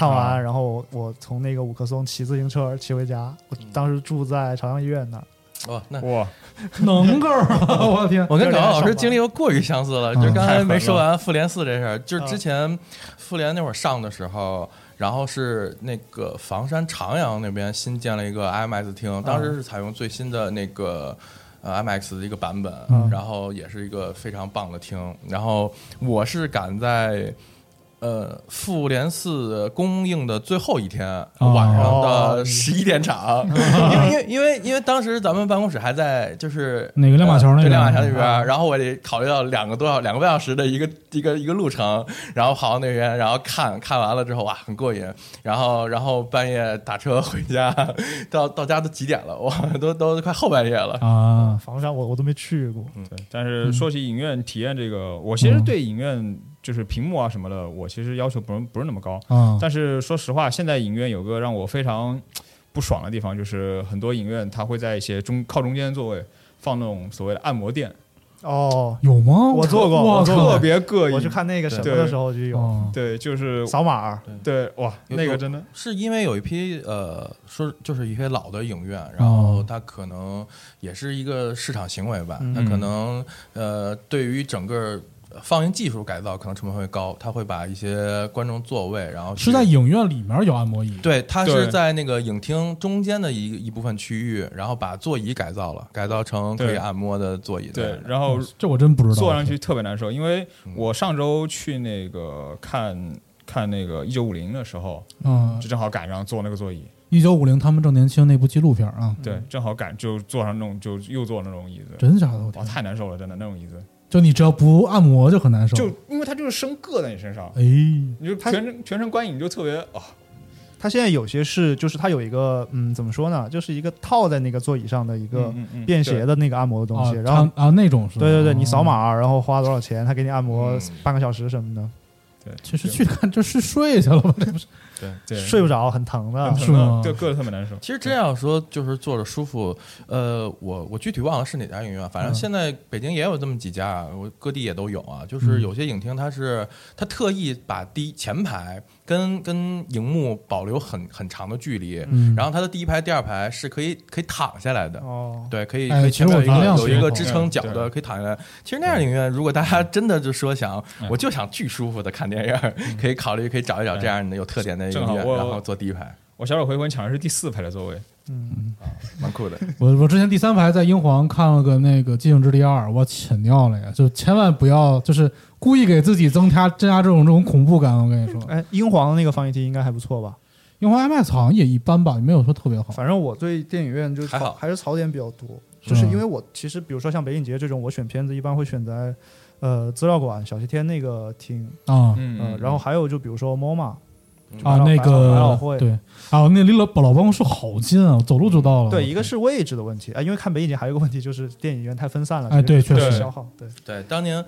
看完、啊然后我我从那个五棵松骑自行车骑回家，我嗯当时住在朝阳医院那儿。哦，那哇，能够啊！我的天，我跟有点高老师经历又过于相似了，嗯就刚才没说完复联四这事儿，就是嗯之前复联那会儿上的时候，然后是那个房山长阳那边新建了一个 IMAX 厅，当时是采用最新的那个。呃，IMAX 的一个版本，嗯然后也是一个非常棒的厅。然后我是赶在呃复联四公映的最后一天、哦晚上哦的十一点场，因为因为因为因为当时咱们办公室还在就是哪个亮马桥那呃亮马桥那边啊，然后我得考虑到两个多小两个半小时的一个一个一个路程，然后跑到那边，然后看看完了之后哇很过瘾，然后然后半夜打车回家，到到家都几点了？哇，都都快后半夜了。啊，房山我我都没去过，嗯对，但是说起影院体验这个，我其实对影院就是屏幕啊什么的，我其实要求不是不是那么高。啊，但是说实话，现在影院有个让我非常不爽的地方，就是很多影院它会在一些中靠中间的座位放那种所谓的按摩垫，哦，有吗？我做过我做过特别膈应。我去看那个什么的时候就有哦对，就是扫码，对哇，那个真的是因为有一批呃，说就是一些老的影院，然后哦它可能也是一个市场行为吧，嗯它可能呃对于整个放映技术改造可能成本会高，他会把一些观众座位，然后是在影院里面有按摩椅，对，它是在那个影厅中间的一一部分区域，然后把座椅改造了，改造成可以按摩的座椅。对。然后哦这我真不知道，坐上去特别难受，因为嗯我上周去那个看看那个一九五零的时候，嗯。就，正好赶上坐那个座椅，一九五零他们正年轻那部纪录片啊，对，正好赶就坐上那种就又坐那种椅子，真假的？我哇，天，太难受了，真的那种椅子，就你只要不按摩就很难受，就因为它就是生硌在你身上，哎，你就全程全程观影你就特别啊，它现在有些是就是它有一个嗯怎么说呢，就是一个套在那个座椅上的一个便携的那个按摩的东西，啊然后它啊那种是吧？对对对，你扫哦码然后花多少钱，他给你按摩嗯半个小时什么的。对，其实去看就是睡去了吧？这不是对睡不着，很疼的很。是吗疼的，对，硌得特别难受。其实真要说就是坐着舒服，呃，我我具体忘了是哪家影院，反正现在北京也有这么几家，我各地也都有啊。就是有些影厅它是它特意把第一前排跟跟荧幕保留很很长的距离，嗯然后它的第一排、第二排是可以可以躺下来的。哦，对，可以，哎可以前面有一个有一个支撑脚的，可以躺下来。其实那样影院，如果大家真的就说想，嗯我就想巨舒服的看电影，可以考虑可以找一找这样的有特点的影院，然后坐第一排，我小手回魂抢的是第四排的座位，嗯蛮酷的。我我之前第三排在英皇看了个那个《寂静之地二》，我亲尿了呀！就千万不要就是故意给自己增加增加这种这种恐怖感。我跟你说，哎，英皇的那个放映厅应该还不错吧？英皇 IMAX 好像也一般吧，也没有说特别好。反正我对电影院就还好。还是槽点比较多，就是因为我其实比如说像北影节这种，我选片子一般会选在呃资料馆、小西天那个厅，啊。嗯呃，然后还有就比如说 MoMA 啊，那百老百老个汇。对。啊，那离老老办公室好近啊，走路就到了。对，一个是位置的问题啊，因为看北影节还有一个问题就是电影院太分散了，哎对确实。消耗，对，对，当年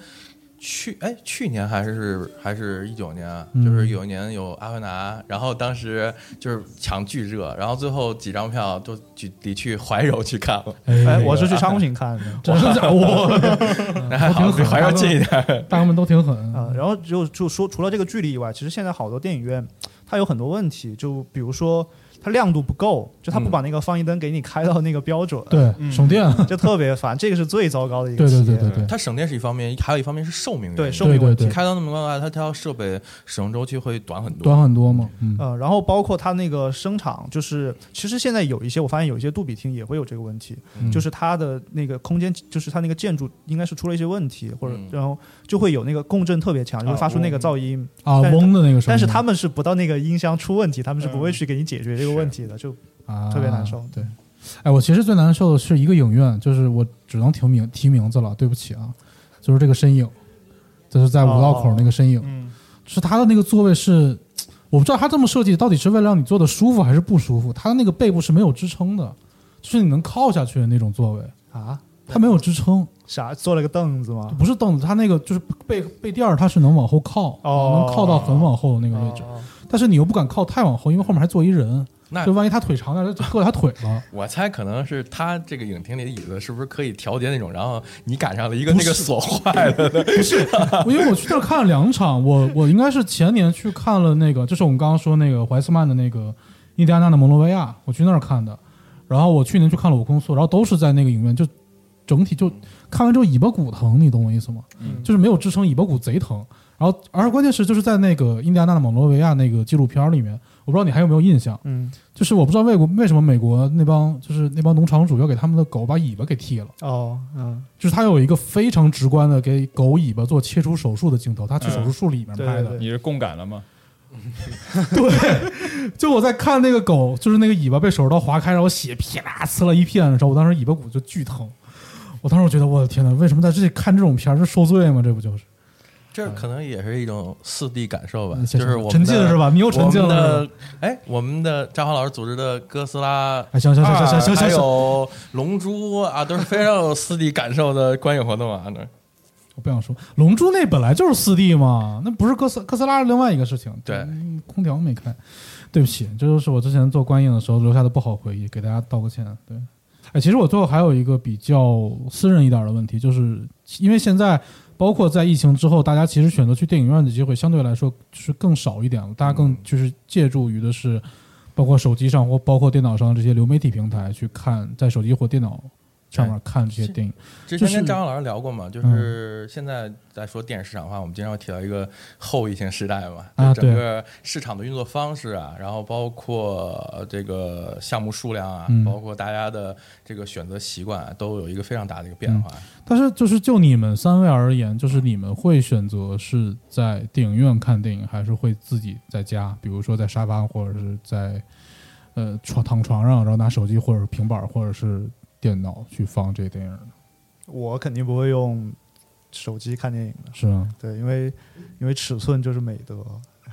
去哎去年还是还是一九年就是有一年有阿凡达，然后当时就是抢巨热，然后最后几张票都去得去怀柔去看了，哎哎，我是去昌平看的。真的假的？我那还好，比怀柔近一点。大哥们都挺狠啊、然后就就说除了这个距离以外，其实现在好多电影院它有很多问题，就比如说它亮度不够，就它不嗯把那个放映灯给你开到那个标准，，对，省电。就特别烦，这个是最糟糕的一个对对。对对对，它省电是一方面，还有一方面是寿命。对寿命问题开到那么高的话，它它设备使用周期会短很多。短很多嘛。嗯，呃，然后包括它那个声场，就是其实现在有一些，我发现有一些杜比厅也会有这个问题，嗯就是它的那个空间，就是它那个建筑应该是出了一些问题，或者嗯然后就会有那个共振特别强，就会发出那个噪音。啊，嗡的那个声音，但是他们是不到那个音箱出问题，他们是不会去给你解决这个问题的，就啊特别难受。对，哎，我其实最难受的是一个影院，就是我只能提名提名字了，对不起啊，就是这个身影，就是在五道口那个身影，嗯，是他的那个座位是，我不知道他这么设计到底是为了让你坐的舒服还是不舒服，他的那个背部是没有支撑的，就是你能靠下去的那种座位，啊，它没有支撑，啥？坐了个凳子吗？不是凳子，它那个就是背背垫儿，它是能往后靠，哦能靠到很往后的那个位置，哦。但是你又不敢靠太往后，因为后面还坐一人，那就万一他腿长点，就硌他腿了。我猜可能是他这个影厅里的椅子是不是可以调节那种，然后你赶上了一个那个锁坏了的，因为我去那儿看了两场，我我应该是前年去看了那个，就是我们刚刚说那个怀斯曼的那个《印第安纳的蒙罗维亚》，我去那儿看的。然后我去年去看了《我控诉》，然后都是在那个影院，就整体就看完之后尾巴骨疼，你懂我意思吗？嗯就是没有支撑，尾巴骨贼疼。然后，而关键是就是在那个印第安纳的蒙罗维亚那个纪录片里面，我不知道你还有没有印象，嗯，就是我不知道为国为什么美国那帮就是那帮农场主要给他们的狗把尾巴给剃了。哦，嗯，就是他有一个非常直观的给狗尾巴做切除手术的镜头，他去手术室里面拍的。对对你是共感了吗？对就我在看那个狗，就是那个尾巴被手术刀划开，然后血噼啦呲了一片的时候，我当时尾巴骨就巨疼。我当时我觉得我的天哪，为什么在这里看这种片儿是受罪吗？这不就是？这可能也是一种四 D 感受吧，嗯就是我们沉浸是吧？你又沉浸了哎，我们的张华老师组织的哥斯拉哎，行行行行行行还有龙珠啊，都是非常有四 D 感受的观影活动啊。那。我不想说，龙珠那本来就是四 D 嘛，那不是哥斯哥斯拉是另外一个事情。对。嗯空调没开，对不起，这就是我之前做观影的时候留下的不好回忆，给大家道个歉。对，哎，其实我最后还有一个比较私人一点的问题，就是因为现在包括在疫情之后，大家其实选择去电影院的机会相对来说就是更少一点了，大家更就是借助于的是包括手机上或包括电脑上这些流媒体平台去看，在手机或电脑上面看这些电影。之前跟张老师聊过嘛，就是现在在说电影市场化，我们经常会提到一个后疫情时代嘛，整个市场的运作方式啊，然后包括这个项目数量啊，嗯包括大家的这个选择习惯啊，都有一个非常大的一个变化。但是就是就你们三位而言，就是你们会选择是在电影院看电影，还是会自己在家，比如说在沙发或者是在呃床躺床上，然后拿手机或者平板或者是电脑去放这个电影呢？我肯定不会用手机看电影的，是吗？对，因为因为尺寸就是美德。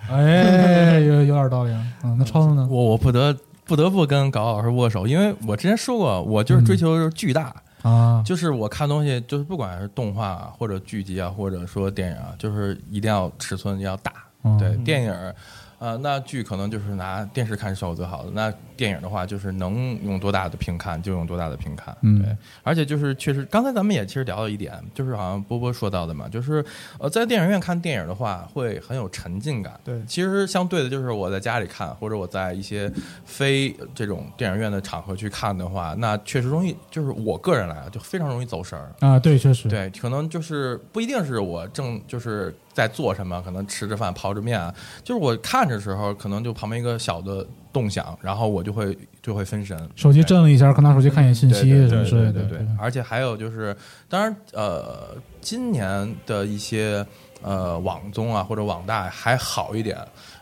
哎，有有点道理啊。嗯，那超子呢？我我不得不得不跟高老师握手，因为我之前说过，我就是追求就是巨大，啊，就是我看东西，就是不管是动画啊或者剧集啊，或者说电影啊，就是一定要尺寸要大，嗯对，电影儿，呃，那剧可能就是拿电视看是效果最好的。那电影的话，就是能用多大的屏看就用多大的屏看。嗯对，而且就是确实，刚才咱们也其实聊到一点，就是好像波波说到的嘛，就是呃，在电影院看电影的话，会很有沉浸感。对其实相对的，就是我在家里看，或者我在一些非这种电影院的场合去看的话，那确实容易，就是我个人来啊，就非常容易走神儿。啊，对，确实，对，可能就是不一定是我正就是在做什么，可能吃着饭泡着面啊，就是我看着时候，可能就旁边一个小的动响，然后我就会就会分神。手机震了一下，可拿手机看一眼信息对对对什么之类的，对对对，而且还有就是，当然呃，今年的一些呃网综啊或者网大还好一点。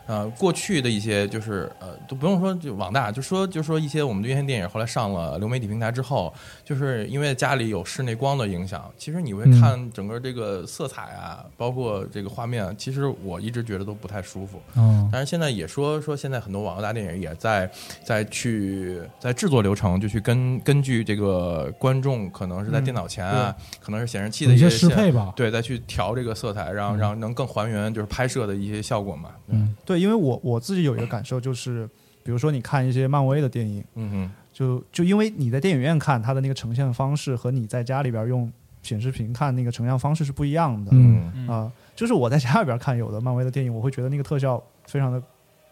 呃，过去的一些就是呃，都不用说就网大，就说就说一些我们的院线电影后来上了流媒体平台之后，就是因为家里有室内光的影响，其实你会嗯看整个这个色彩啊，包括这个画面，其实我一直觉得都不太舒服。嗯但是现在也说说，现在很多网络大电影也在在去在制作流程，就去根根据这个观众可能是在电脑前啊，可能是显示器的一些些适配吧，对，再去调这个色彩，让嗯让能更还原就是拍摄的一些效果嘛。嗯对，因为我我自己有一个感受，就是比如说你看一些漫威的电影，嗯哼，就就因为你在电影院看它的那个呈现方式和你在家里边用显示屏看那个呈现方式是不一样的。嗯嗯啊、就是我在家里边看有的漫威的电影，我会觉得那个特效非常的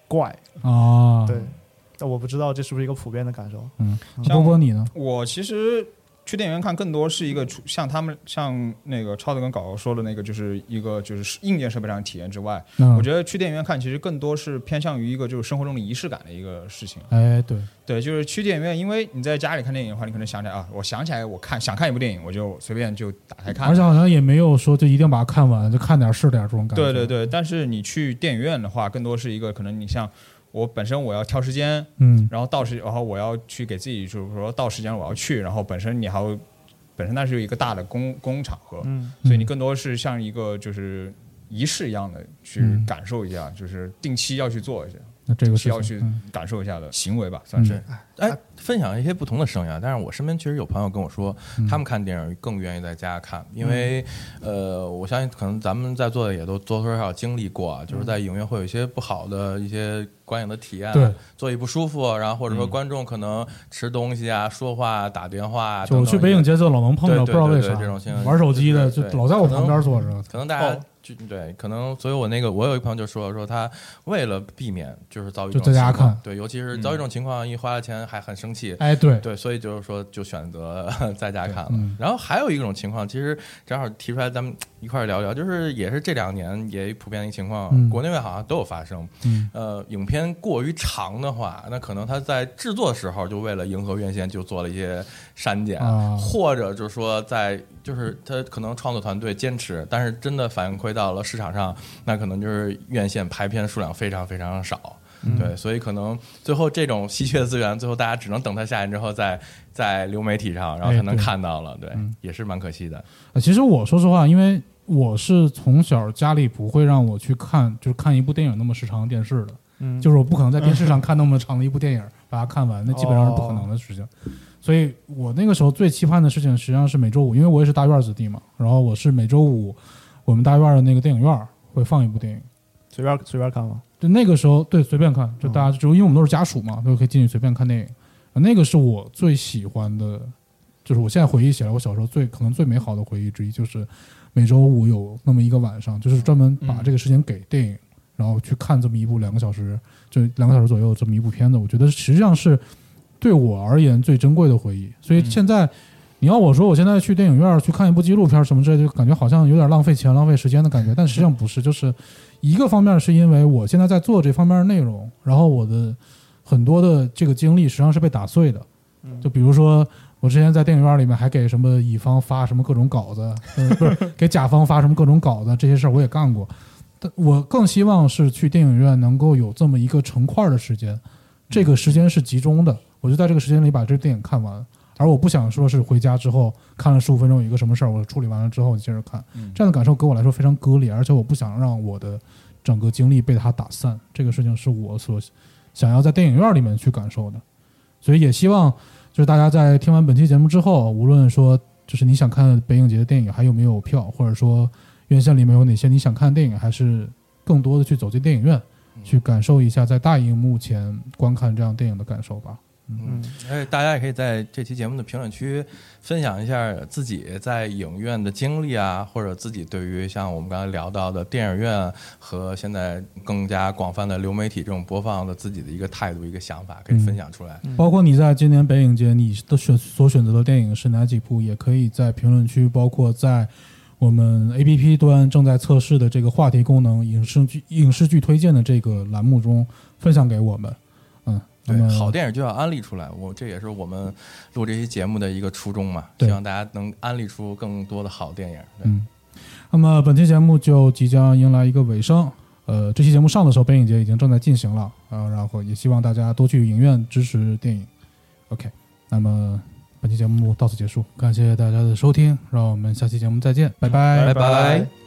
怪，啊，对。但我不知道这是不是一个普遍的感受。嗯，波波你呢？我其实去电影院看更多是一个出像他们像那个超子跟搞搞说的那个，就是一个就是硬件设备上的体验之外，嗯我觉得去电影院看其实更多是偏向于一个就是生活中的仪式感的一个事情。哎，对，对，就是去电影院，因为你在家里看电影的话，你可能想起来啊，我想起来我看想看一部电影，我就随便就打开看而且。好像也没有说就一定把它看完，就看点是点这种感觉。对对对，但是你去电影院的话，更多是一个可能你像我本身我要挑时间，嗯。然后到时然后我要去给自己就是说到时间了我要去，然后本身你还要本身那是有一个大的公公共场合，嗯，所以你更多是像一个就是仪式一样的去嗯。感受一下，就是定期要去做一下，那这个是需要去感受一下的行为吧，算是。哎，分享一些不同的声音啊。但是我身边确实有朋友跟我说，嗯。他们看电影更愿意在家看，因为呃，我相信可能咱们在座的也都多多少少经历过啊，就是在影院会有一些不好的一些观影的体验座椅不舒服，然后或者说嗯。观众可能吃东西啊、说话、打电话啊，就去北影节就老能碰到，不知道为啥这种情况玩手机的就对老在我旁边坐着。可能大家哦就对，可能所以，我那个我有一朋友就说说他为了避免就是遭遇就这种在家看情况对，尤其是遭遇这种情况，一花了钱还很生气，哎，对，对，所以就是说就选择 在家看了。嗯然后还有一种情况，其实正好提出来，咱们一块儿聊聊，就是也是这两年也普遍的一个情况，嗯国内外好像都有发生。嗯呃，影片过于长的话，那可能他在制作的时候就为了迎合院线就做了一些删减，啊或者就是说在就是他可能创作团队坚持，但是真的反馈到了市场上，那可能就是院线排片数量非常非常少。嗯对，所以可能最后这种稀缺的资源，最后大家只能等它下映之后再在流媒体上，然后才能看到了。对嗯，也是蛮可惜的。呃其实我说实话，因为我是从小家里不会让我去看，就是看一部电影那么时长的电视的，嗯就是我不可能在电视上看那么长的一部电影把它看完，那基本上是不可能的事情。所以我那个时候最期盼的事情实际上是每周五，因为我也是大院子弟嘛，然后我是每周五我们大院的那个电影院会放一部电影。随便随便看吗？就那个时候，对，随便看，就大家就因为我们都是家属嘛，都可以进去随便看电影。那个是我最喜欢的，就是我现在回忆起来，我小时候最可能最美好的回忆之一，就是每周五有那么一个晚上，就是专门把这个时间给电影，然后去看这么一部两个小时，就两个小时左右这么一部片子。我觉得实际上是对我而言最珍贵的回忆。所以现在。你要我说，我现在去电影院去看一部纪录片什么之类，就感觉好像有点浪费钱、浪费时间的感觉。但实际上不是，就是一个方面是因为我现在在做这方面的内容，然后我的很多的这个经历实际上是被打碎的。就比如说，我之前在电影院里面还给什么乙方发什么各种稿子，嗯，不是给甲方发什么各种稿子，这些事儿我也干过。但我更希望是去电影院能够有这么一个成块儿的时间，这个时间是集中的，我就在这个时间里把这个电影看完。而我不想说是回家之后看了十五分钟有一个什么事儿，我处理完了之后接着看，这样的感受给我来说非常割裂，而且我不想让我的整个精力被它打散。这个事情是我所想要在电影院里面去感受的，所以也希望就是大家在听完本期节目之后，无论说就是你想看北影节的电影还有没有票，或者说院线里面有哪些你想看的电影，还是更多的去走进电影院，嗯去感受一下在大荧幕前观看这样电影的感受吧。嗯，而且大家也可以在这期节目的评论区分享一下自己在影院的经历啊，或者自己对于像我们刚才聊到的电影院和现在更加广泛的流媒体这种播放的自己的一个态度、一个想法，可以分享出来。包括你在今年北影节你的选所选择的电影是哪几部，也可以在评论区，包括在我们 A P P 端正在测试的这个话题功能影视剧影视剧推荐的这个栏目中分享给我们。对，么好电影就要安利出来，我这也是我们录这期节目的一个初衷嘛，希望大家能安利出更多的好电影。对嗯，那么本期节目就即将迎来一个尾声。呃，这期节目上的时候，北影节已经正在进行了啊、然后也希望大家多去影院支持电影。OK，那么本期节目到此结束，感谢大家的收听，让我们下期节目再见，拜拜拜拜